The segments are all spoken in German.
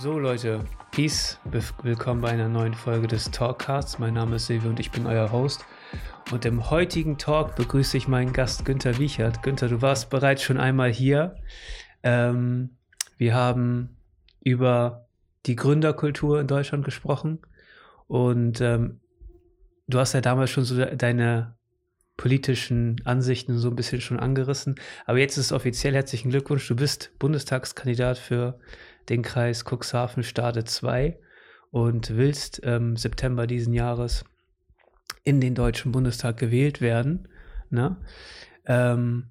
So Leute, Peace, willkommen bei einer neuen Folge des Talkcasts. Mein Name ist Silvio und ich bin euer Host. Und im heutigen Talk begrüße ich meinen Gast Günther Wiechert. Günther, du warst bereits schon einmal hier. Ähm, wir haben über die Gründerkultur in Deutschland gesprochen und ähm, du hast ja damals schon so deine politischen Ansichten so ein bisschen schon angerissen. Aber jetzt ist es offiziell. Herzlichen Glückwunsch. Du bist Bundestagskandidat für den Kreis Cuxhaven Stade 2 und willst ähm, September diesen Jahres in den Deutschen Bundestag gewählt werden. Ne? Ähm,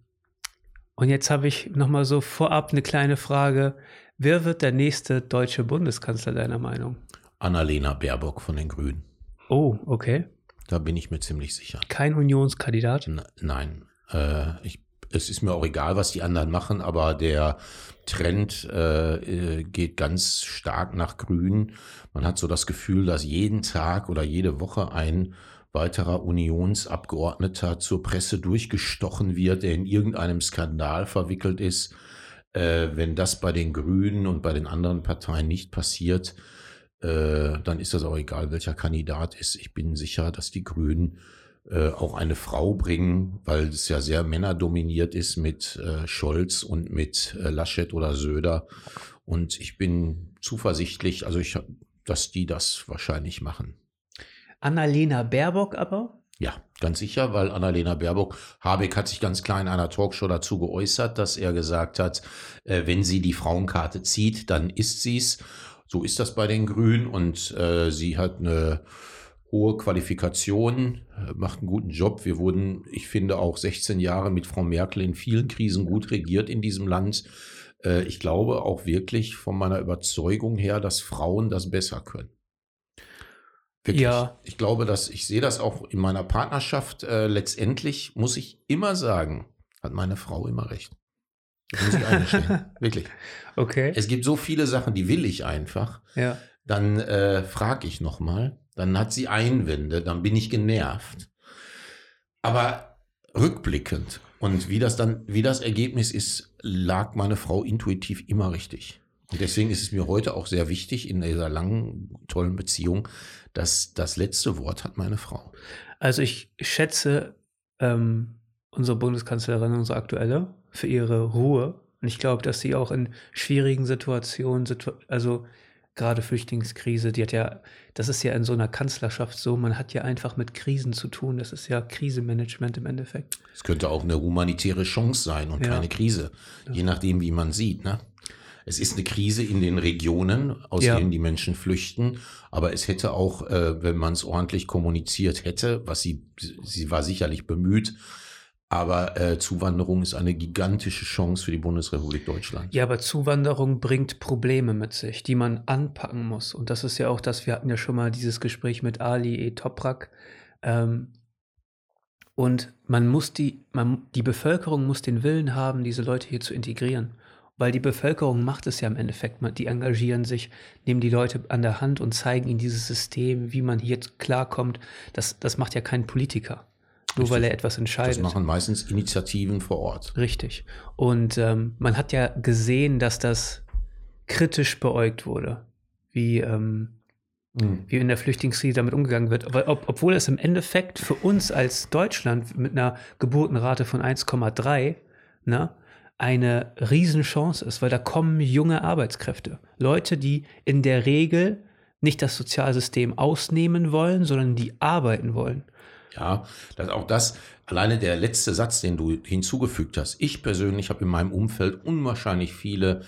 und jetzt habe ich nochmal so vorab eine kleine Frage. Wer wird der nächste deutsche Bundeskanzler deiner Meinung? Annalena Baerbock von den Grünen. Oh, okay. Da bin ich mir ziemlich sicher. Kein Unionskandidat? N nein. Äh, ich, es ist mir auch egal, was die anderen machen, aber der Trend äh, geht ganz stark nach Grün. Man hat so das Gefühl, dass jeden Tag oder jede Woche ein weiterer Unionsabgeordneter zur Presse durchgestochen wird, der in irgendeinem Skandal verwickelt ist. Äh, wenn das bei den Grünen und bei den anderen Parteien nicht passiert, äh, dann ist das auch egal, welcher Kandidat ist. Ich bin sicher, dass die Grünen äh, auch eine Frau bringen, weil es ja sehr männerdominiert ist mit äh, Scholz und mit äh, Laschet oder Söder. Und ich bin zuversichtlich, also ich, dass die das wahrscheinlich machen. Annalena Baerbock aber? Ja, ganz sicher, weil Annalena Baerbock, Habeck hat sich ganz klar in einer Talkshow dazu geäußert, dass er gesagt hat, wenn sie die Frauenkarte zieht, dann ist sie's. So ist das bei den Grünen und äh, sie hat eine hohe Qualifikation, äh, macht einen guten Job. Wir wurden, ich finde, auch 16 Jahre mit Frau Merkel in vielen Krisen gut regiert in diesem Land. Äh, ich glaube auch wirklich von meiner Überzeugung her, dass Frauen das besser können. Wirklich. Ja. Ich glaube, dass ich sehe das auch in meiner Partnerschaft. Äh, letztendlich muss ich immer sagen, hat meine Frau immer recht. Muss ich eingestehen. Wirklich. Okay. Es gibt so viele Sachen, die will ich einfach. Ja. Dann äh, frage ich nochmal. Dann hat sie Einwände. Dann bin ich genervt. Aber rückblickend und wie das dann, wie das Ergebnis ist, lag meine Frau intuitiv immer richtig. Und deswegen ist es mir heute auch sehr wichtig in dieser langen, tollen Beziehung, dass das letzte Wort hat meine Frau. Also ich schätze ähm, unsere Bundeskanzlerin, unsere aktuelle, für ihre Ruhe. Und ich glaube, dass sie auch in schwierigen Situationen, also gerade Flüchtlingskrise, die hat ja, das ist ja in so einer Kanzlerschaft so, man hat ja einfach mit Krisen zu tun. Das ist ja Krisenmanagement im Endeffekt. Es könnte auch eine humanitäre Chance sein und ja. keine Krise, ja. je nachdem, wie man sieht. Ne? Es ist eine Krise in den Regionen, aus ja. denen die Menschen flüchten, aber es hätte auch, äh, wenn man es ordentlich kommuniziert hätte, was sie, sie war sicherlich bemüht, aber äh, Zuwanderung ist eine gigantische Chance für die Bundesrepublik Deutschland. Ja, aber Zuwanderung bringt Probleme mit sich, die man anpacken muss. Und das ist ja auch das, wir hatten ja schon mal dieses Gespräch mit Ali E. Toprak. Ähm, und man muss die, man, die Bevölkerung muss den Willen haben, diese Leute hier zu integrieren. Weil die Bevölkerung macht es ja im Endeffekt. Die engagieren sich, nehmen die Leute an der Hand und zeigen ihnen dieses System, wie man hier klarkommt. Das, das macht ja kein Politiker nur weil er etwas entscheidet. Das machen meistens Initiativen vor Ort. Richtig. Und ähm, man hat ja gesehen, dass das kritisch beäugt wurde, wie, ähm, mhm. wie in der Flüchtlingskrise damit umgegangen wird. Aber ob, obwohl es im Endeffekt für uns als Deutschland mit einer Geburtenrate von 1,3 ne, eine Riesenchance ist, weil da kommen junge Arbeitskräfte. Leute, die in der Regel nicht das Sozialsystem ausnehmen wollen, sondern die arbeiten wollen. Ja, das, auch das, alleine der letzte Satz, den du hinzugefügt hast. Ich persönlich habe in meinem Umfeld unwahrscheinlich viele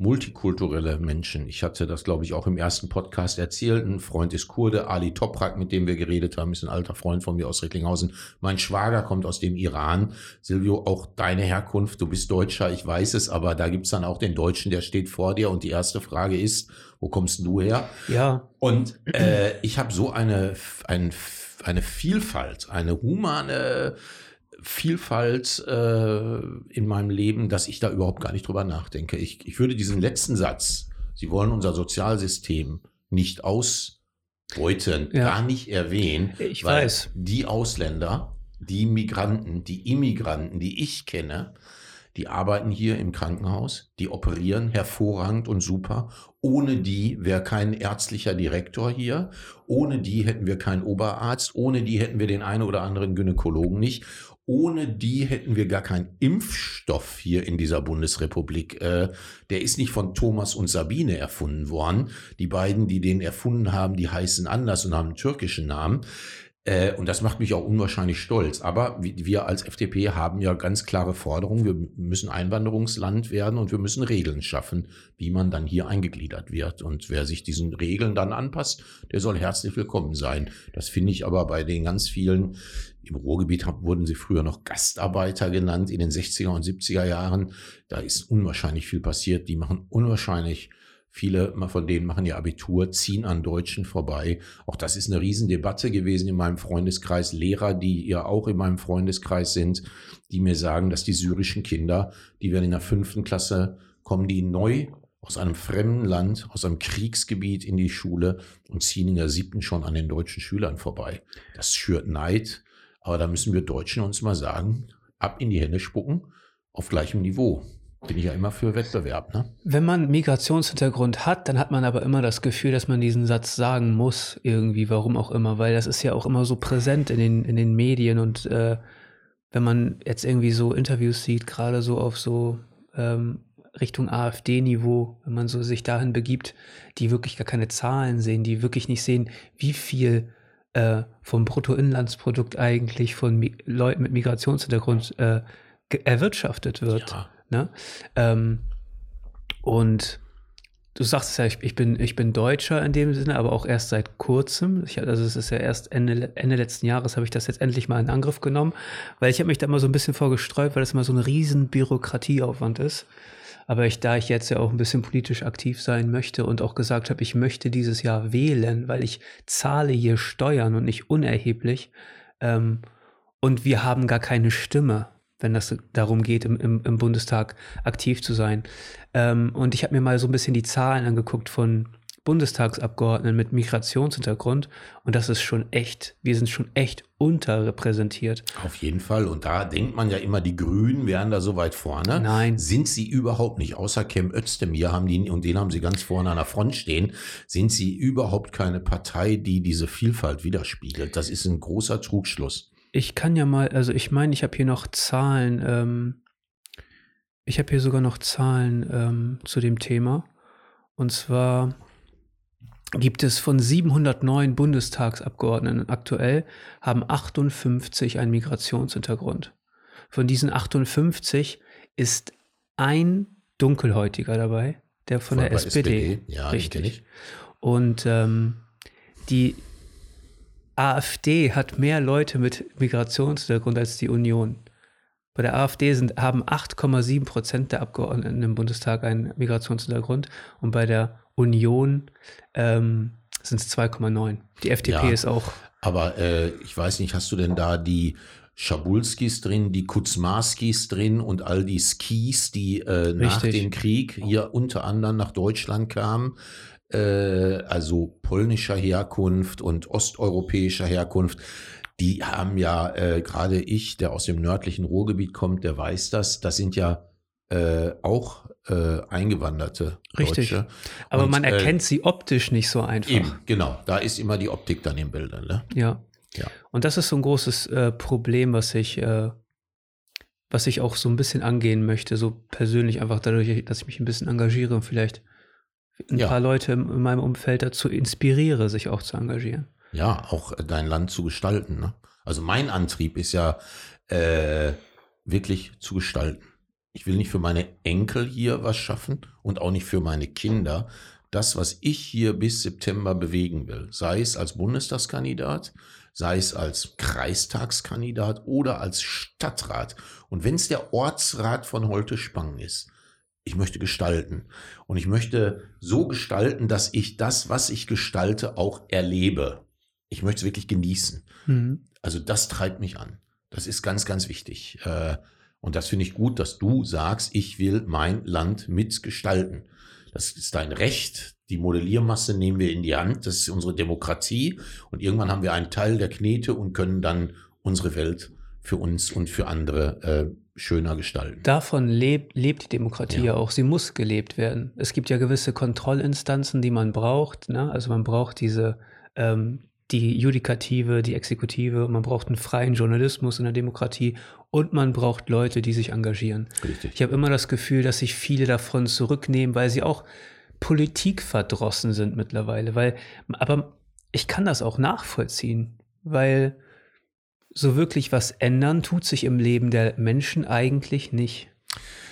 multikulturelle Menschen. Ich hatte das, glaube ich, auch im ersten Podcast erzählt. Ein Freund ist Kurde, Ali Toprak, mit dem wir geredet haben, ist ein alter Freund von mir aus Recklinghausen. Mein Schwager kommt aus dem Iran. Silvio, auch deine Herkunft, du bist Deutscher, ich weiß es, aber da gibt's dann auch den Deutschen, der steht vor dir und die erste Frage ist, wo kommst du her? Ja. Und äh, ich habe so eine, ein eine Vielfalt, eine humane Vielfalt äh, in meinem Leben, dass ich da überhaupt gar nicht drüber nachdenke. Ich, ich würde diesen letzten Satz, Sie wollen unser Sozialsystem nicht ausbeuten, ja. gar nicht erwähnen, ich weil weiß. die Ausländer, die Migranten, die Immigranten, die ich kenne, die arbeiten hier im Krankenhaus, die operieren hervorragend und super. Ohne die wäre kein ärztlicher Direktor hier, ohne die hätten wir keinen Oberarzt, ohne die hätten wir den einen oder anderen Gynäkologen nicht. Ohne die hätten wir gar keinen Impfstoff hier in dieser Bundesrepublik. Äh, der ist nicht von Thomas und Sabine erfunden worden. Die beiden, die den erfunden haben, die heißen anders und haben einen türkischen Namen. Äh, und das macht mich auch unwahrscheinlich stolz. Aber wir als FDP haben ja ganz klare Forderungen. Wir müssen Einwanderungsland werden und wir müssen Regeln schaffen, wie man dann hier eingegliedert wird. Und wer sich diesen Regeln dann anpasst, der soll herzlich willkommen sein. Das finde ich aber bei den ganz vielen, im Ruhrgebiet wurden sie früher noch Gastarbeiter genannt in den 60er und 70er Jahren. Da ist unwahrscheinlich viel passiert. Die machen unwahrscheinlich Viele von denen machen ihr Abitur, ziehen an Deutschen vorbei. Auch das ist eine Riesendebatte gewesen in meinem Freundeskreis. Lehrer, die ja auch in meinem Freundeskreis sind, die mir sagen, dass die syrischen Kinder, die werden in der fünften Klasse, kommen die neu aus einem fremden Land, aus einem Kriegsgebiet in die Schule und ziehen in der siebten schon an den deutschen Schülern vorbei. Das schürt Neid. Aber da müssen wir Deutschen uns mal sagen, ab in die Hände spucken, auf gleichem Niveau bin ich ja immer für Wettbewerb. Ne? Wenn man Migrationshintergrund hat, dann hat man aber immer das Gefühl, dass man diesen Satz sagen muss, irgendwie, warum auch immer, weil das ist ja auch immer so präsent in den, in den Medien und äh, wenn man jetzt irgendwie so Interviews sieht, gerade so auf so ähm, Richtung AfD-Niveau, wenn man so sich dahin begibt, die wirklich gar keine Zahlen sehen, die wirklich nicht sehen, wie viel äh, vom Bruttoinlandsprodukt eigentlich von Mi Leuten mit Migrationshintergrund äh, erwirtschaftet wird. Ja Ne? Ähm, und du sagst ja, ich, ich, bin, ich bin Deutscher in dem Sinne, aber auch erst seit kurzem. Ich, also es ist ja erst Ende, Ende letzten Jahres habe ich das jetzt endlich mal in Angriff genommen, weil ich habe mich da immer so ein bisschen vorgestreut, weil das immer so ein riesen Bürokratieaufwand ist. Aber ich, da ich jetzt ja auch ein bisschen politisch aktiv sein möchte und auch gesagt habe, ich möchte dieses Jahr wählen, weil ich zahle hier Steuern und nicht unerheblich. Ähm, und wir haben gar keine Stimme wenn das darum geht, im, im, im Bundestag aktiv zu sein. Ähm, und ich habe mir mal so ein bisschen die Zahlen angeguckt von Bundestagsabgeordneten mit Migrationshintergrund und das ist schon echt, wir sind schon echt unterrepräsentiert. Auf jeden Fall. Und da denkt man ja immer, die Grünen wären da so weit vorne. Nein. Sind sie überhaupt nicht. Außer Cem Özdemir haben die, und den haben sie ganz vorne an der Front stehen, sind sie überhaupt keine Partei, die diese Vielfalt widerspiegelt. Das ist ein großer Trugschluss. Ich kann ja mal, also ich meine, ich habe hier noch Zahlen, ähm, ich habe hier sogar noch Zahlen ähm, zu dem Thema. Und zwar gibt es von 709 Bundestagsabgeordneten aktuell, haben 58 einen Migrationshintergrund. Von diesen 58 ist ein Dunkelhäutiger dabei, der von, von der SPD. SPD. Ja, richtig. Und ähm, die AfD hat mehr Leute mit Migrationshintergrund als die Union. Bei der AfD sind, haben 8,7 Prozent der Abgeordneten im Bundestag einen Migrationshintergrund und bei der Union ähm, sind es 2,9. Die FDP ja, ist auch. Aber äh, ich weiß nicht, hast du denn da die Schabulskis drin, die Kuzmarskis drin und all die Skis, die äh, nach dem Krieg hier unter anderem nach Deutschland kamen? Äh, also polnischer Herkunft und osteuropäischer Herkunft, die haben ja, äh, gerade ich, der aus dem nördlichen Ruhrgebiet kommt, der weiß das, das sind ja äh, auch äh, eingewanderte Richtig. Deutsche. Aber und, man äh, erkennt sie optisch nicht so einfach. Eben, genau. Da ist immer die Optik dann im Bild. Ne? Ja. ja. Und das ist so ein großes äh, Problem, was ich, was ich auch so ein bisschen angehen möchte, so persönlich einfach dadurch, dass ich mich ein bisschen engagiere und vielleicht ein ja. paar Leute in meinem Umfeld dazu inspiriere, sich auch zu engagieren. Ja, auch dein Land zu gestalten. Ne? Also mein Antrieb ist ja äh, wirklich zu gestalten. Ich will nicht für meine Enkel hier was schaffen und auch nicht für meine Kinder. Das, was ich hier bis September bewegen will, sei es als Bundestagskandidat, sei es als Kreistagskandidat oder als Stadtrat. Und wenn es der Ortsrat von Holte Spangen ist, ich möchte gestalten. Und ich möchte so gestalten, dass ich das, was ich gestalte, auch erlebe. Ich möchte es wirklich genießen. Mhm. Also das treibt mich an. Das ist ganz, ganz wichtig. Äh, und das finde ich gut, dass du sagst, ich will mein Land mitgestalten. Das ist dein Recht. Die Modelliermasse nehmen wir in die Hand. Das ist unsere Demokratie. Und irgendwann haben wir einen Teil der Knete und können dann unsere Welt für uns und für andere äh, schöner gestalten. Davon lebt, lebt die Demokratie ja. auch. Sie muss gelebt werden. Es gibt ja gewisse Kontrollinstanzen, die man braucht. Ne? Also man braucht diese ähm, die Judikative, die Exekutive, man braucht einen freien Journalismus in der Demokratie und man braucht Leute, die sich engagieren. Richtig. Ich habe immer das Gefühl, dass sich viele davon zurücknehmen, weil sie auch politikverdrossen sind mittlerweile. Weil, aber ich kann das auch nachvollziehen, weil so wirklich was ändern tut sich im Leben der Menschen eigentlich nicht.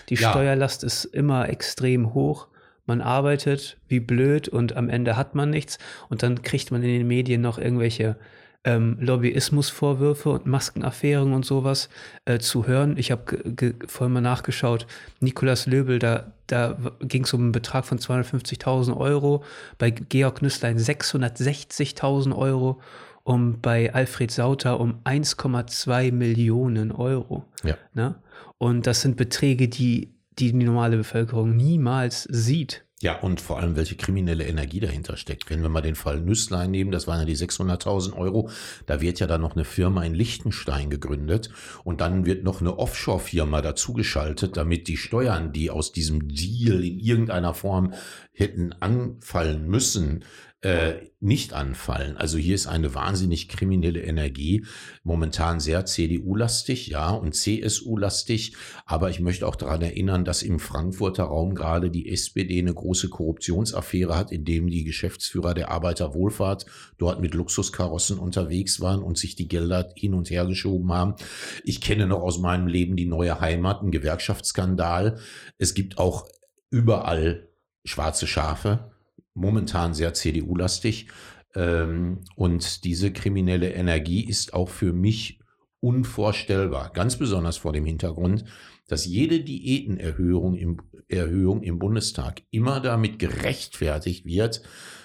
Die ja. Steuerlast ist immer extrem hoch man arbeitet wie blöd und am Ende hat man nichts und dann kriegt man in den Medien noch irgendwelche ähm, Lobbyismusvorwürfe und Maskenaffären und sowas äh, zu hören. Ich habe vorhin mal nachgeschaut, Nikolaus Löbel, da, da ging es um einen Betrag von 250.000 Euro, bei Georg Nüsslein 660.000 Euro und bei Alfred Sauter um 1,2 Millionen Euro. Ja. Ne? Und das sind Beträge, die die die normale Bevölkerung niemals sieht. Ja, und vor allem, welche kriminelle Energie dahinter steckt. Wenn wir mal den Fall Nüsslein nehmen, das waren ja die 600.000 Euro, da wird ja dann noch eine Firma in Liechtenstein gegründet und dann wird noch eine Offshore-Firma dazugeschaltet, damit die Steuern, die aus diesem Deal in irgendeiner Form hätten anfallen müssen, äh, nicht anfallen. Also hier ist eine wahnsinnig kriminelle Energie, momentan sehr CDU-lastig, ja, und CSU-lastig. Aber ich möchte auch daran erinnern, dass im Frankfurter Raum gerade die SPD eine große Korruptionsaffäre hat, in dem die Geschäftsführer der Arbeiterwohlfahrt dort mit Luxuskarossen unterwegs waren und sich die Gelder hin und her geschoben haben. Ich kenne noch aus meinem Leben die neue Heimat, einen Gewerkschaftsskandal. Es gibt auch überall schwarze Schafe momentan sehr CDU-lastig. Ähm, und diese kriminelle Energie ist auch für mich unvorstellbar, ganz besonders vor dem Hintergrund, dass jede Diätenerhöhung im, Erhöhung im Bundestag immer damit gerechtfertigt wird,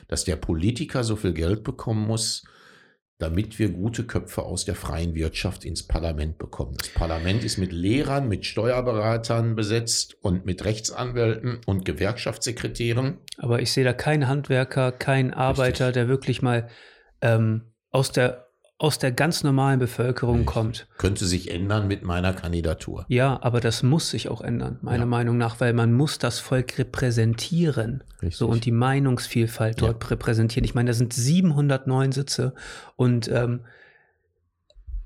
dass der Politiker so viel Geld bekommen muss, damit wir gute Köpfe aus der freien Wirtschaft ins Parlament bekommen. Das Parlament ist mit Lehrern, mit Steuerberatern besetzt und mit Rechtsanwälten und Gewerkschaftssekretären. Aber ich sehe da keinen Handwerker, keinen Arbeiter, Richtig. der wirklich mal ähm, aus der aus der ganz normalen Bevölkerung ich kommt. Könnte sich ändern mit meiner Kandidatur. Ja, aber das muss sich auch ändern, meiner ja. Meinung nach, weil man muss das Volk repräsentieren. Richtig. So und die Meinungsvielfalt dort ja. repräsentieren. Ich meine, da sind 709 Sitze und ähm,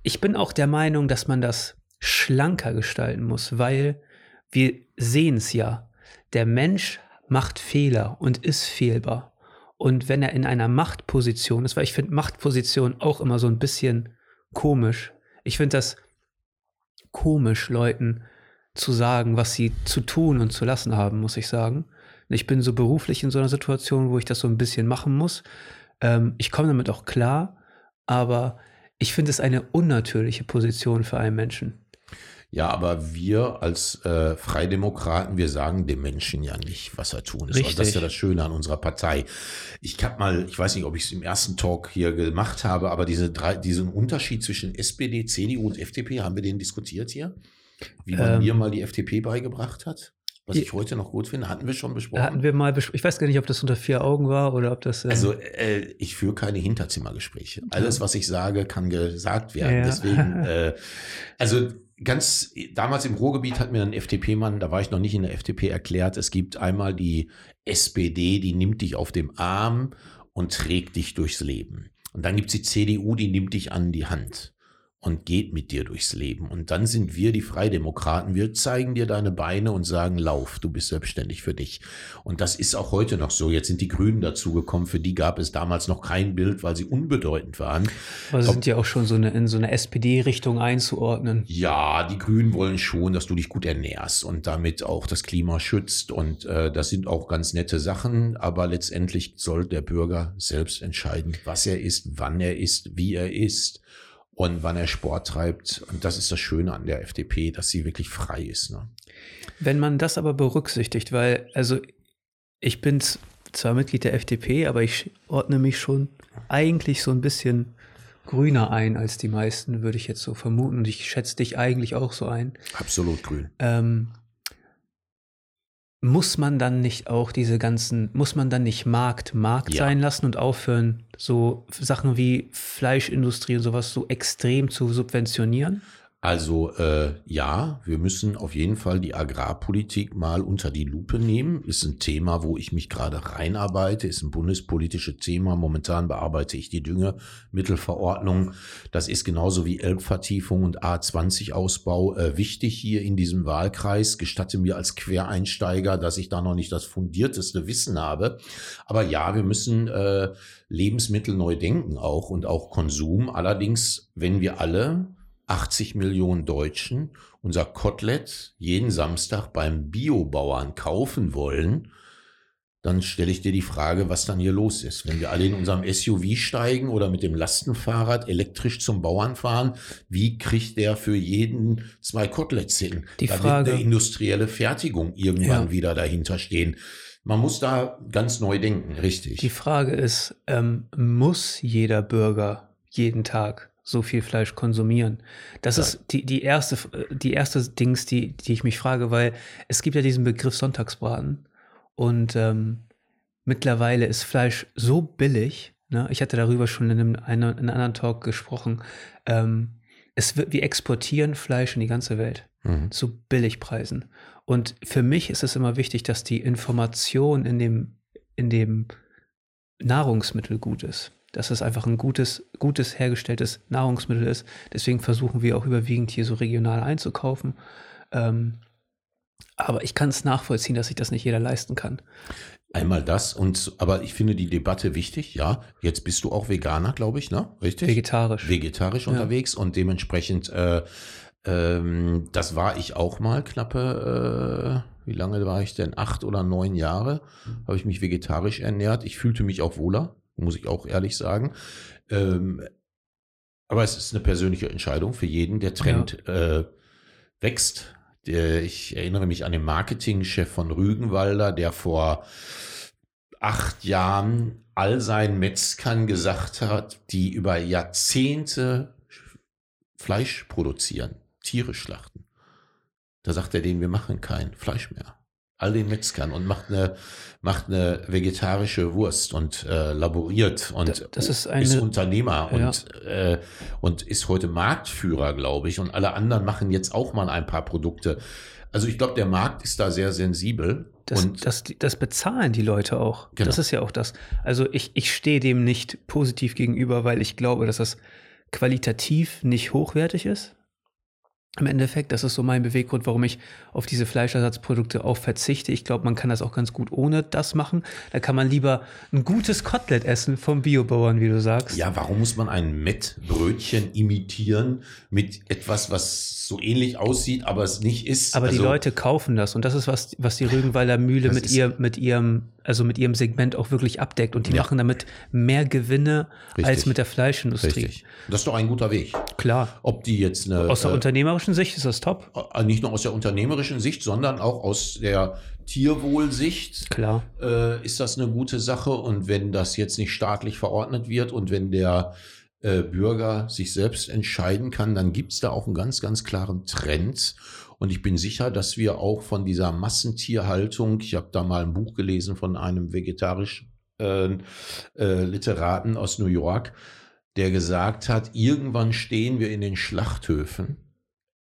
ich bin auch der Meinung, dass man das schlanker gestalten muss, weil wir sehen es ja. Der Mensch macht Fehler und ist fehlbar. Und wenn er in einer Machtposition ist, weil ich finde Machtposition auch immer so ein bisschen komisch. Ich finde das komisch, Leuten zu sagen, was sie zu tun und zu lassen haben, muss ich sagen. Ich bin so beruflich in so einer Situation, wo ich das so ein bisschen machen muss. Ähm, ich komme damit auch klar, aber ich finde es eine unnatürliche Position für einen Menschen. Ja, aber wir als äh, Freidemokraten, wir sagen dem Menschen ja nicht, was er tun soll. Das ist ja das Schöne an unserer Partei. Ich habe mal, ich weiß nicht, ob ich es im ersten Talk hier gemacht habe, aber diese drei, diesen Unterschied zwischen SPD, CDU und FDP, haben wir den diskutiert hier? Wie man ähm, mir mal die FDP beigebracht hat? Was ich heute noch gut finde, hatten wir schon besprochen. Hatten wir mal besprochen. Ich weiß gar nicht, ob das unter vier Augen war oder ob das. Äh also, äh, ich führe keine Hinterzimmergespräche. Alles, was ich sage, kann gesagt werden. Ja. Deswegen, äh, also ganz damals im Ruhrgebiet hat mir ein FDP-Mann, da war ich noch nicht in der FDP, erklärt, es gibt einmal die SPD, die nimmt dich auf dem Arm und trägt dich durchs Leben. Und dann gibt es die CDU, die nimmt dich an die Hand und geht mit dir durchs Leben. Und dann sind wir die Freidemokraten. Wir zeigen dir deine Beine und sagen, lauf, du bist selbstständig für dich. Und das ist auch heute noch so. Jetzt sind die Grünen dazugekommen. Für die gab es damals noch kein Bild, weil sie unbedeutend waren. Aber sie sind ja auch schon so eine, in so eine SPD-Richtung einzuordnen. Ja, die Grünen wollen schon, dass du dich gut ernährst und damit auch das Klima schützt. Und äh, das sind auch ganz nette Sachen. Aber letztendlich soll der Bürger selbst entscheiden, was er isst, wann er isst, wie er isst und wann er Sport treibt. Und das ist das Schöne an der FDP, dass sie wirklich frei ist. Ne? Wenn man das aber berücksichtigt, weil, also ich bin zwar Mitglied der FDP, aber ich ordne mich schon eigentlich so ein bisschen grüner ein als die meisten, würde ich jetzt so vermuten. Und ich schätze dich eigentlich auch so ein. Absolut grün. Ähm, muss man dann nicht auch diese ganzen, muss man dann nicht Markt Markt ja. sein lassen und aufhören, so Sachen wie Fleischindustrie und sowas so extrem zu subventionieren? Also äh, ja, wir müssen auf jeden Fall die Agrarpolitik mal unter die Lupe nehmen. Ist ein Thema, wo ich mich gerade reinarbeite, ist ein bundespolitisches Thema. Momentan bearbeite ich die Düngemittelverordnung. Das ist genauso wie Elbvertiefung und A20-Ausbau äh, wichtig hier in diesem Wahlkreis. Gestatte mir als Quereinsteiger, dass ich da noch nicht das fundierteste Wissen habe. Aber ja, wir müssen äh, Lebensmittel neu denken auch und auch Konsum. Allerdings, wenn wir alle 80 Millionen Deutschen unser Kotelett jeden Samstag beim Biobauern kaufen wollen, dann stelle ich dir die Frage, was dann hier los ist. Wenn wir alle in unserem SUV steigen oder mit dem Lastenfahrrad elektrisch zum Bauern fahren, wie kriegt der für jeden zwei Koteletts hin? Die da Frage, wird eine industrielle Fertigung irgendwann Ja. wieder dahinter stehen. Man muss da ganz neu denken, richtig. die Frage ist, ähm, muss jeder Bürger jeden Tag so viel Fleisch konsumieren? Das Ja. ist die, die erste, die erste Dings, die, die ich mich frage, weil es gibt ja diesen Begriff Sonntagsbraten und ähm, mittlerweile ist Fleisch so billig. Ne? Ich hatte darüber schon in einem, in einem anderen Talk gesprochen. Ähm, es wird, wir exportieren Fleisch in die ganze Welt Mhm. zu Billigpreisen. Und für mich ist es immer wichtig, dass die Information in dem, in dem Nahrungsmittel gut ist. Dass es einfach ein gutes, gutes hergestelltes Nahrungsmittel ist. Deswegen versuchen wir auch überwiegend hier so regional einzukaufen. Ähm, aber ich kann es nachvollziehen, dass sich das nicht jeder leisten kann. Einmal das und aber ich finde die Debatte wichtig, ja. Jetzt bist du auch Veganer, glaube ich, ne? Richtig? Vegetarisch. Vegetarisch Ja. unterwegs und dementsprechend, äh, ähm, das war ich auch mal knappe, äh, wie lange war ich denn? Acht oder neun Jahre habe ich mich vegetarisch ernährt. Ich fühlte mich auch wohler, muss ich auch ehrlich sagen. Ähm, aber es ist eine persönliche Entscheidung für jeden. Der Trend äh, wächst. Der, ich erinnere mich an den Marketingchef von Rügenwalder, der vor acht Jahren all seinen Metzgern gesagt hat, die über Jahrzehnte Fleisch produzieren, Tiere schlachten. Da sagt er denen, wir machen kein Fleisch mehr. All den Metzgern und macht eine, macht eine vegetarische Wurst und äh, laboriert und Da- das ist eine- Unternehmer Ja. und, äh, und ist heute Marktführer, glaube ich. Und alle anderen machen jetzt auch mal ein paar Produkte. Also ich glaube, der Markt ist da sehr sensibel. Das, und das, das bezahlen die Leute auch. Genau. Das ist ja auch das. Also ich, ich stehe dem nicht positiv gegenüber, weil ich glaube, dass das qualitativ nicht hochwertig ist. Im Endeffekt, das ist so mein Beweggrund, warum ich auf diese Fleischersatzprodukte auch verzichte. Ich glaube, man kann das auch ganz gut ohne das machen. Da kann man lieber ein gutes Kotelett essen vom Biobauern, wie du sagst. Ja, warum muss man ein Mettbrötchen imitieren mit etwas, was so ähnlich aussieht, aber es nicht ist? Aber die Also, Leute kaufen das und das ist was, was die Rügenwalder Mühle mit ihr, mit ihrem, also mit ihrem Segment auch wirklich abdeckt und die Ja. machen damit mehr Gewinne als Richtig. mit der Fleischindustrie. Richtig. Das ist doch ein guter Weg. Klar. Ob die jetzt eine, Aus der äh, unternehmerischen Sicht ist das top. äh, nicht nur aus der unternehmerischen Sicht, sondern auch aus der Tierwohlsicht Klar. äh, ist das eine gute Sache. Und wenn das jetzt nicht staatlich verordnet wird und wenn der äh, Bürger sich selbst entscheiden kann, dann gibt es da auch einen ganz, ganz klaren Trend. Und ich bin sicher, dass wir auch von dieser Massentierhaltung, ich habe da mal ein Buch gelesen von einem vegetarischen äh, äh, Literaten aus New York, der gesagt hat, irgendwann stehen wir in den Schlachthöfen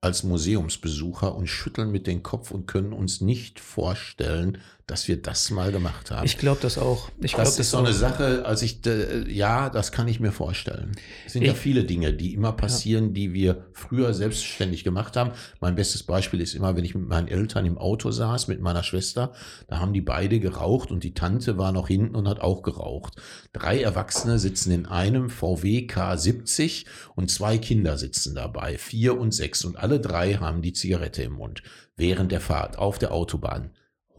als Museumsbesucher und schütteln mit den Kopf und können uns nicht vorstellen, dass wir das mal gemacht haben. Ich glaube das auch. Ich glaube das ist so eine Sache, als ich, ja, das kann ich mir vorstellen. Es sind ja Ich- viele Dinge, die immer passieren, die wir früher selbstständig gemacht haben. Mein bestes Beispiel ist immer, wenn ich mit meinen Eltern im Auto saß, mit meiner Schwester, da haben die beide geraucht und die Tante war noch hinten und hat auch geraucht. Drei Erwachsene sitzen in einem VW K70 und zwei Kinder sitzen dabei, vier und sechs und alle drei haben die Zigarette im Mund während der Fahrt auf der Autobahn.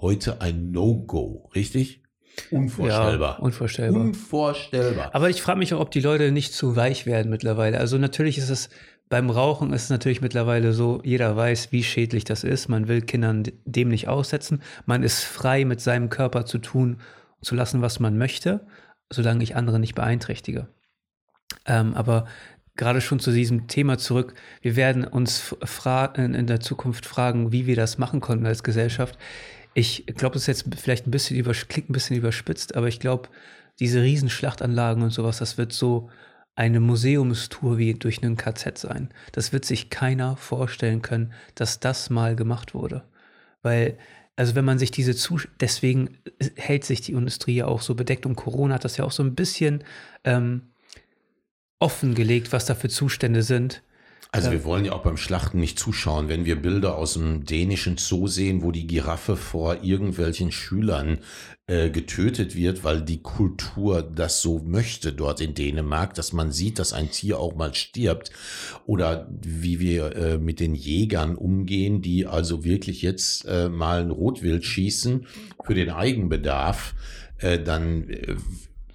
Heute ein No-Go, richtig? Unvorstellbar. Ja, unvorstellbar. Unvorstellbar. Aber ich frage mich auch, ob die Leute nicht zu weich werden mittlerweile. Also natürlich ist es beim Rauchen ist es natürlich mittlerweile so, jeder weiß, wie schädlich das ist. Man will Kindern dem nicht aussetzen. Man ist frei, mit seinem Körper zu tun und zu lassen, was man möchte, solange ich andere nicht beeinträchtige. Ähm, aber gerade schon zu diesem Thema zurück, wir werden uns in der Zukunft fragen, wie wir das machen konnten als Gesellschaft. Ich glaube, das ist jetzt vielleicht ein bisschen über, klingt ein bisschen überspitzt, aber ich glaube, diese Riesenschlachtanlagen und sowas, das wird so eine Museumstour wie durch einen KZ sein. Das wird sich keiner vorstellen können, dass das mal gemacht wurde. Weil, also wenn man sich diese Zus deswegen hält sich die Industrie ja auch so bedeckt und Corona hat das ja auch so ein bisschen ähm, offengelegt, was da für Zustände sind. Also wir wollen ja auch beim Schlachten nicht zuschauen, wenn wir Bilder aus dem dänischen Zoo sehen, wo die Giraffe vor irgendwelchen Schülern äh, getötet wird, weil die Kultur das so möchte dort in Dänemark, dass man sieht, dass ein Tier auch mal stirbt. Oder wie wir äh, mit den Jägern umgehen, die also wirklich jetzt äh, mal ein Rotwild schießen für den Eigenbedarf, äh, dann äh,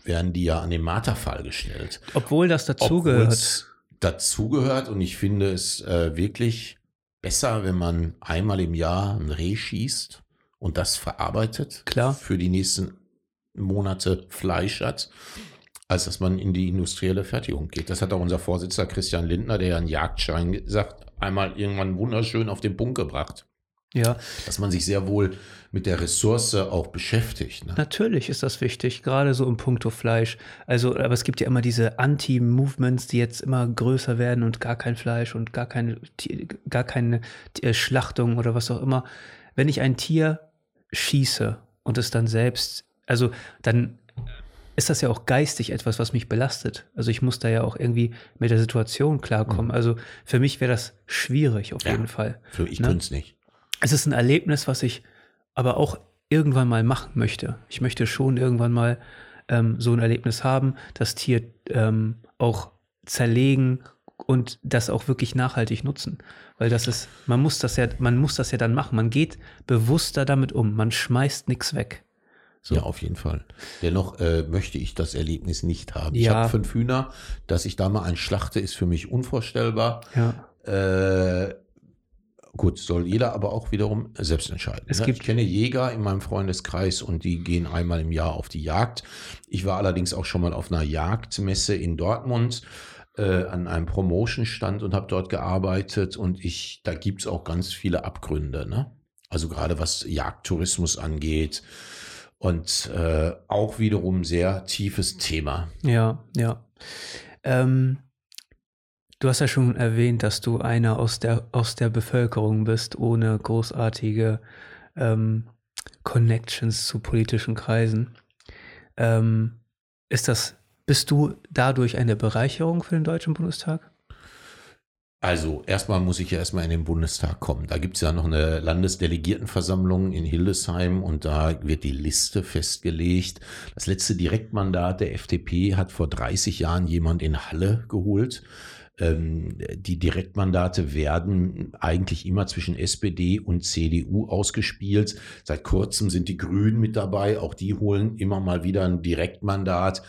werden die ja an den Marterfall gestellt. Obwohl das dazugehört dazugehört und ich finde es äh, wirklich besser, wenn man einmal im Jahr ein Reh schießt und das verarbeitet. Klar. Für die nächsten Monate Fleisch hat, als dass man in die industrielle Fertigung geht. Das hat auch unser Vorsitzender Christian Lindner, der ja einen Jagdschein gesagt, einmal irgendwann wunderschön auf den Punkt gebracht. Ja. Dass man sich sehr wohl mit der Ressource auch beschäftigt. Ne? Natürlich ist das wichtig, gerade so im Punkto Fleisch. Also, aber es gibt ja immer diese Anti-Movements, die jetzt immer größer werden und gar kein Fleisch und gar keine, gar keine äh, Schlachtung oder was auch immer. Wenn ich ein Tier schieße und es dann selbst, also dann ist das ja auch geistig etwas, was mich belastet. Also ich muss da ja auch irgendwie mit der Situation klarkommen. Mhm. Also für mich wäre das schwierig auf ja, jeden Fall. Für ich ne? könnte es nicht es ist ein Erlebnis, was ich aber auch irgendwann mal machen möchte. Ich möchte schon irgendwann mal ähm, so ein Erlebnis haben, das Tier ähm, auch zerlegen und das auch wirklich nachhaltig nutzen. Weil das ist, man muss das ja, man muss das ja dann machen. Man geht bewusster damit um. Man schmeißt nichts weg. So. Ja, auf jeden Fall. Dennoch äh, möchte ich das Erlebnis nicht haben. Ja. Ich habe fünf Hühner, dass ich da mal ein schlachte, ist für mich unvorstellbar. Ja. Äh, Gut, soll jeder aber auch wiederum selbst entscheiden. Es ne? gibt ich kenne Jäger in meinem Freundeskreis und die gehen einmal im Jahr auf die Jagd. Ich war allerdings auch schon mal auf einer Jagdmesse in Dortmund äh, an einem Promotion-Stand und habe dort gearbeitet und ich, da gibt es auch ganz viele Abgründe. Ne? Also gerade was Jagdtourismus angeht und äh, auch wiederum sehr tiefes Thema. Ja, ja. Ähm, Du hast ja schon erwähnt, dass du einer aus der, aus der Bevölkerung bist, ohne großartige ähm, Connections zu politischen Kreisen. Ähm, ist das, bist du dadurch eine Bereicherung für den Deutschen Bundestag? Also erstmal muss ich ja erstmal in den Bundestag kommen. Da gibt es ja noch eine Landesdelegiertenversammlung in Hildesheim und da wird die Liste festgelegt. Das letzte Direktmandat der FDP hat vor 30 Jahren jemand in Halle geholt. Ähm, die Direktmandate werden eigentlich immer zwischen SPD und CDU ausgespielt. Seit kurzem sind die Grünen mit dabei. Auch die holen immer mal wieder ein Direktmandat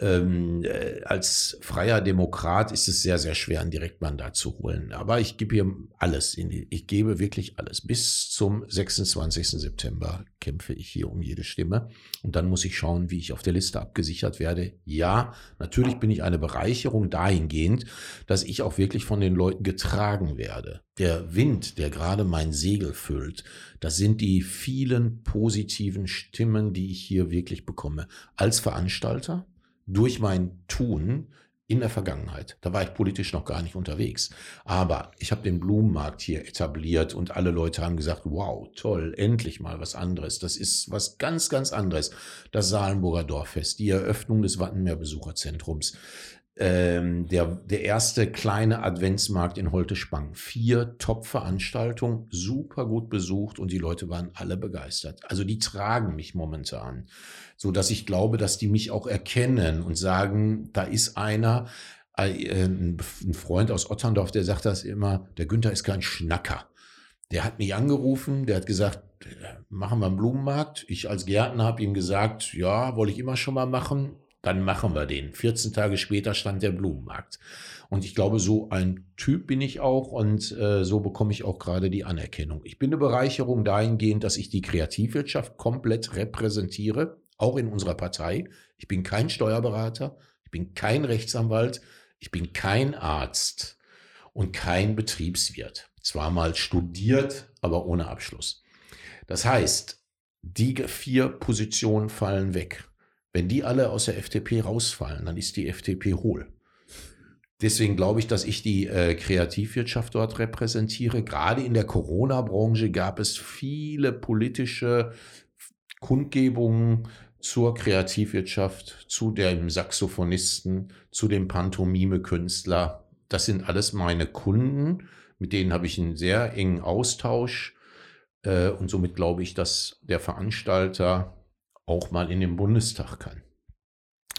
ähm, äh, als freier Demokrat ist es sehr, sehr schwer, ein Direktmandat zu holen. Aber ich gebe hier alles. Die, ich gebe wirklich alles. Bis zum 26. September kämpfe ich hier um jede Stimme. Und dann muss ich schauen, wie ich auf der Liste abgesichert werde. Ja, natürlich bin ich eine Bereicherung dahingehend, dass ich auch wirklich von den Leuten getragen werde. Der Wind, der gerade mein Segel füllt, das sind die vielen positiven Stimmen, die ich hier wirklich bekomme. Als Veranstalter, durch mein Tun in der Vergangenheit. Da war ich politisch noch gar nicht unterwegs. Aber ich habe den Blumenmarkt hier etabliert und alle Leute haben gesagt, wow, toll, endlich mal was anderes. Das ist was ganz, ganz anderes. Das Salenburger Dorffest, die Eröffnung des Wattenmeer Besucherzentrums, ähm, der, der erste kleine Adventsmarkt in Holte-Spang. Vier Top-Veranstaltungen, super gut besucht und die Leute waren alle begeistert. Also die tragen mich momentan, so dass ich glaube, dass die mich auch erkennen und sagen, da ist einer, äh, ein Freund aus Otterndorf, der sagt das immer, der Günther ist kein Schnacker. Der hat mich angerufen, der hat gesagt, machen wir einen Blumenmarkt. Ich als Gärtner habe ihm gesagt, ja, wollte ich immer schon mal machen dann machen wir den. 14 Tage später stand der Blumenmarkt. Und ich glaube, so ein Typ bin ich auch und äh, so bekomme ich auch gerade die Anerkennung. Ich bin eine Bereicherung dahingehend, dass ich die Kreativwirtschaft komplett repräsentiere, auch in unserer Partei. Ich bin kein Steuerberater, ich bin kein Rechtsanwalt, ich bin kein Arzt und kein Betriebswirt. Zwar mal studiert, aber ohne Abschluss. Das heißt, die vier Positionen fallen weg. Wenn die alle aus der FDP rausfallen, dann ist die FDP hohl. Deswegen glaube ich, dass ich die äh, Kreativwirtschaft dort repräsentiere. Gerade in der Corona-Branche gab es viele politische Kundgebungen zur Kreativwirtschaft, zu dem Saxophonisten, zu dem Pantomime-Künstler. Das sind alles meine Kunden, mit denen habe ich einen sehr engen Austausch. Äh, und somit glaube ich, dass der Veranstalter auch mal in den Bundestag kann.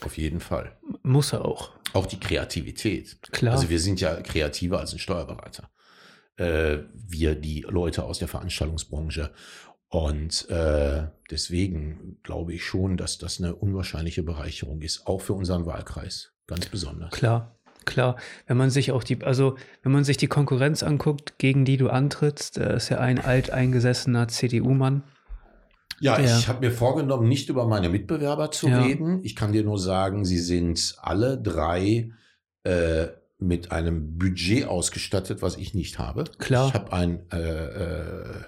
Auf jeden Fall. Muss er auch. Auch die Kreativität. Klar. Also wir sind ja kreativer als ein Steuerberater. Äh, wir, die Leute aus der Veranstaltungsbranche. Und äh, deswegen glaube ich schon, dass das eine unwahrscheinliche Bereicherung ist, auch für unseren Wahlkreis, ganz besonders. Klar, klar. Wenn man sich auch die, also wenn man sich die Konkurrenz anguckt, gegen die du antrittst, äh, ist ja ein alteingesessener CDU-Mann. Ja, Ja. ich habe mir vorgenommen, nicht über meine Mitbewerber zu Ja. reden. Ich kann dir nur sagen, sie sind alle drei äh, mit einem Budget ausgestattet, was ich nicht habe. Klar. Ich habe ein, äh, äh,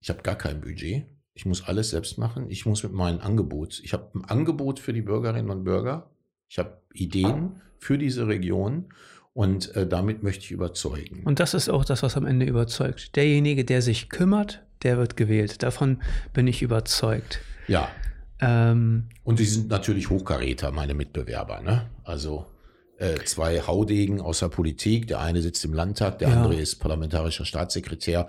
ich habe gar kein Budget. Ich muss alles selbst machen. Ich muss mit meinem Angebot. Ich habe ein Angebot für die Bürgerinnen und Bürger. Ich habe Ideen für diese Region und äh, damit möchte ich überzeugen. Und das ist auch das, was am Ende überzeugt. Derjenige, der sich kümmert, der wird gewählt. Davon bin ich überzeugt. ja, Ähm, Und die sind natürlich Hochkaräter, meine Mitbewerber. Ne? Also äh, zwei Haudegen aus der Politik. Der eine sitzt im Landtag, der Ja. andere ist parlamentarischer Staatssekretär.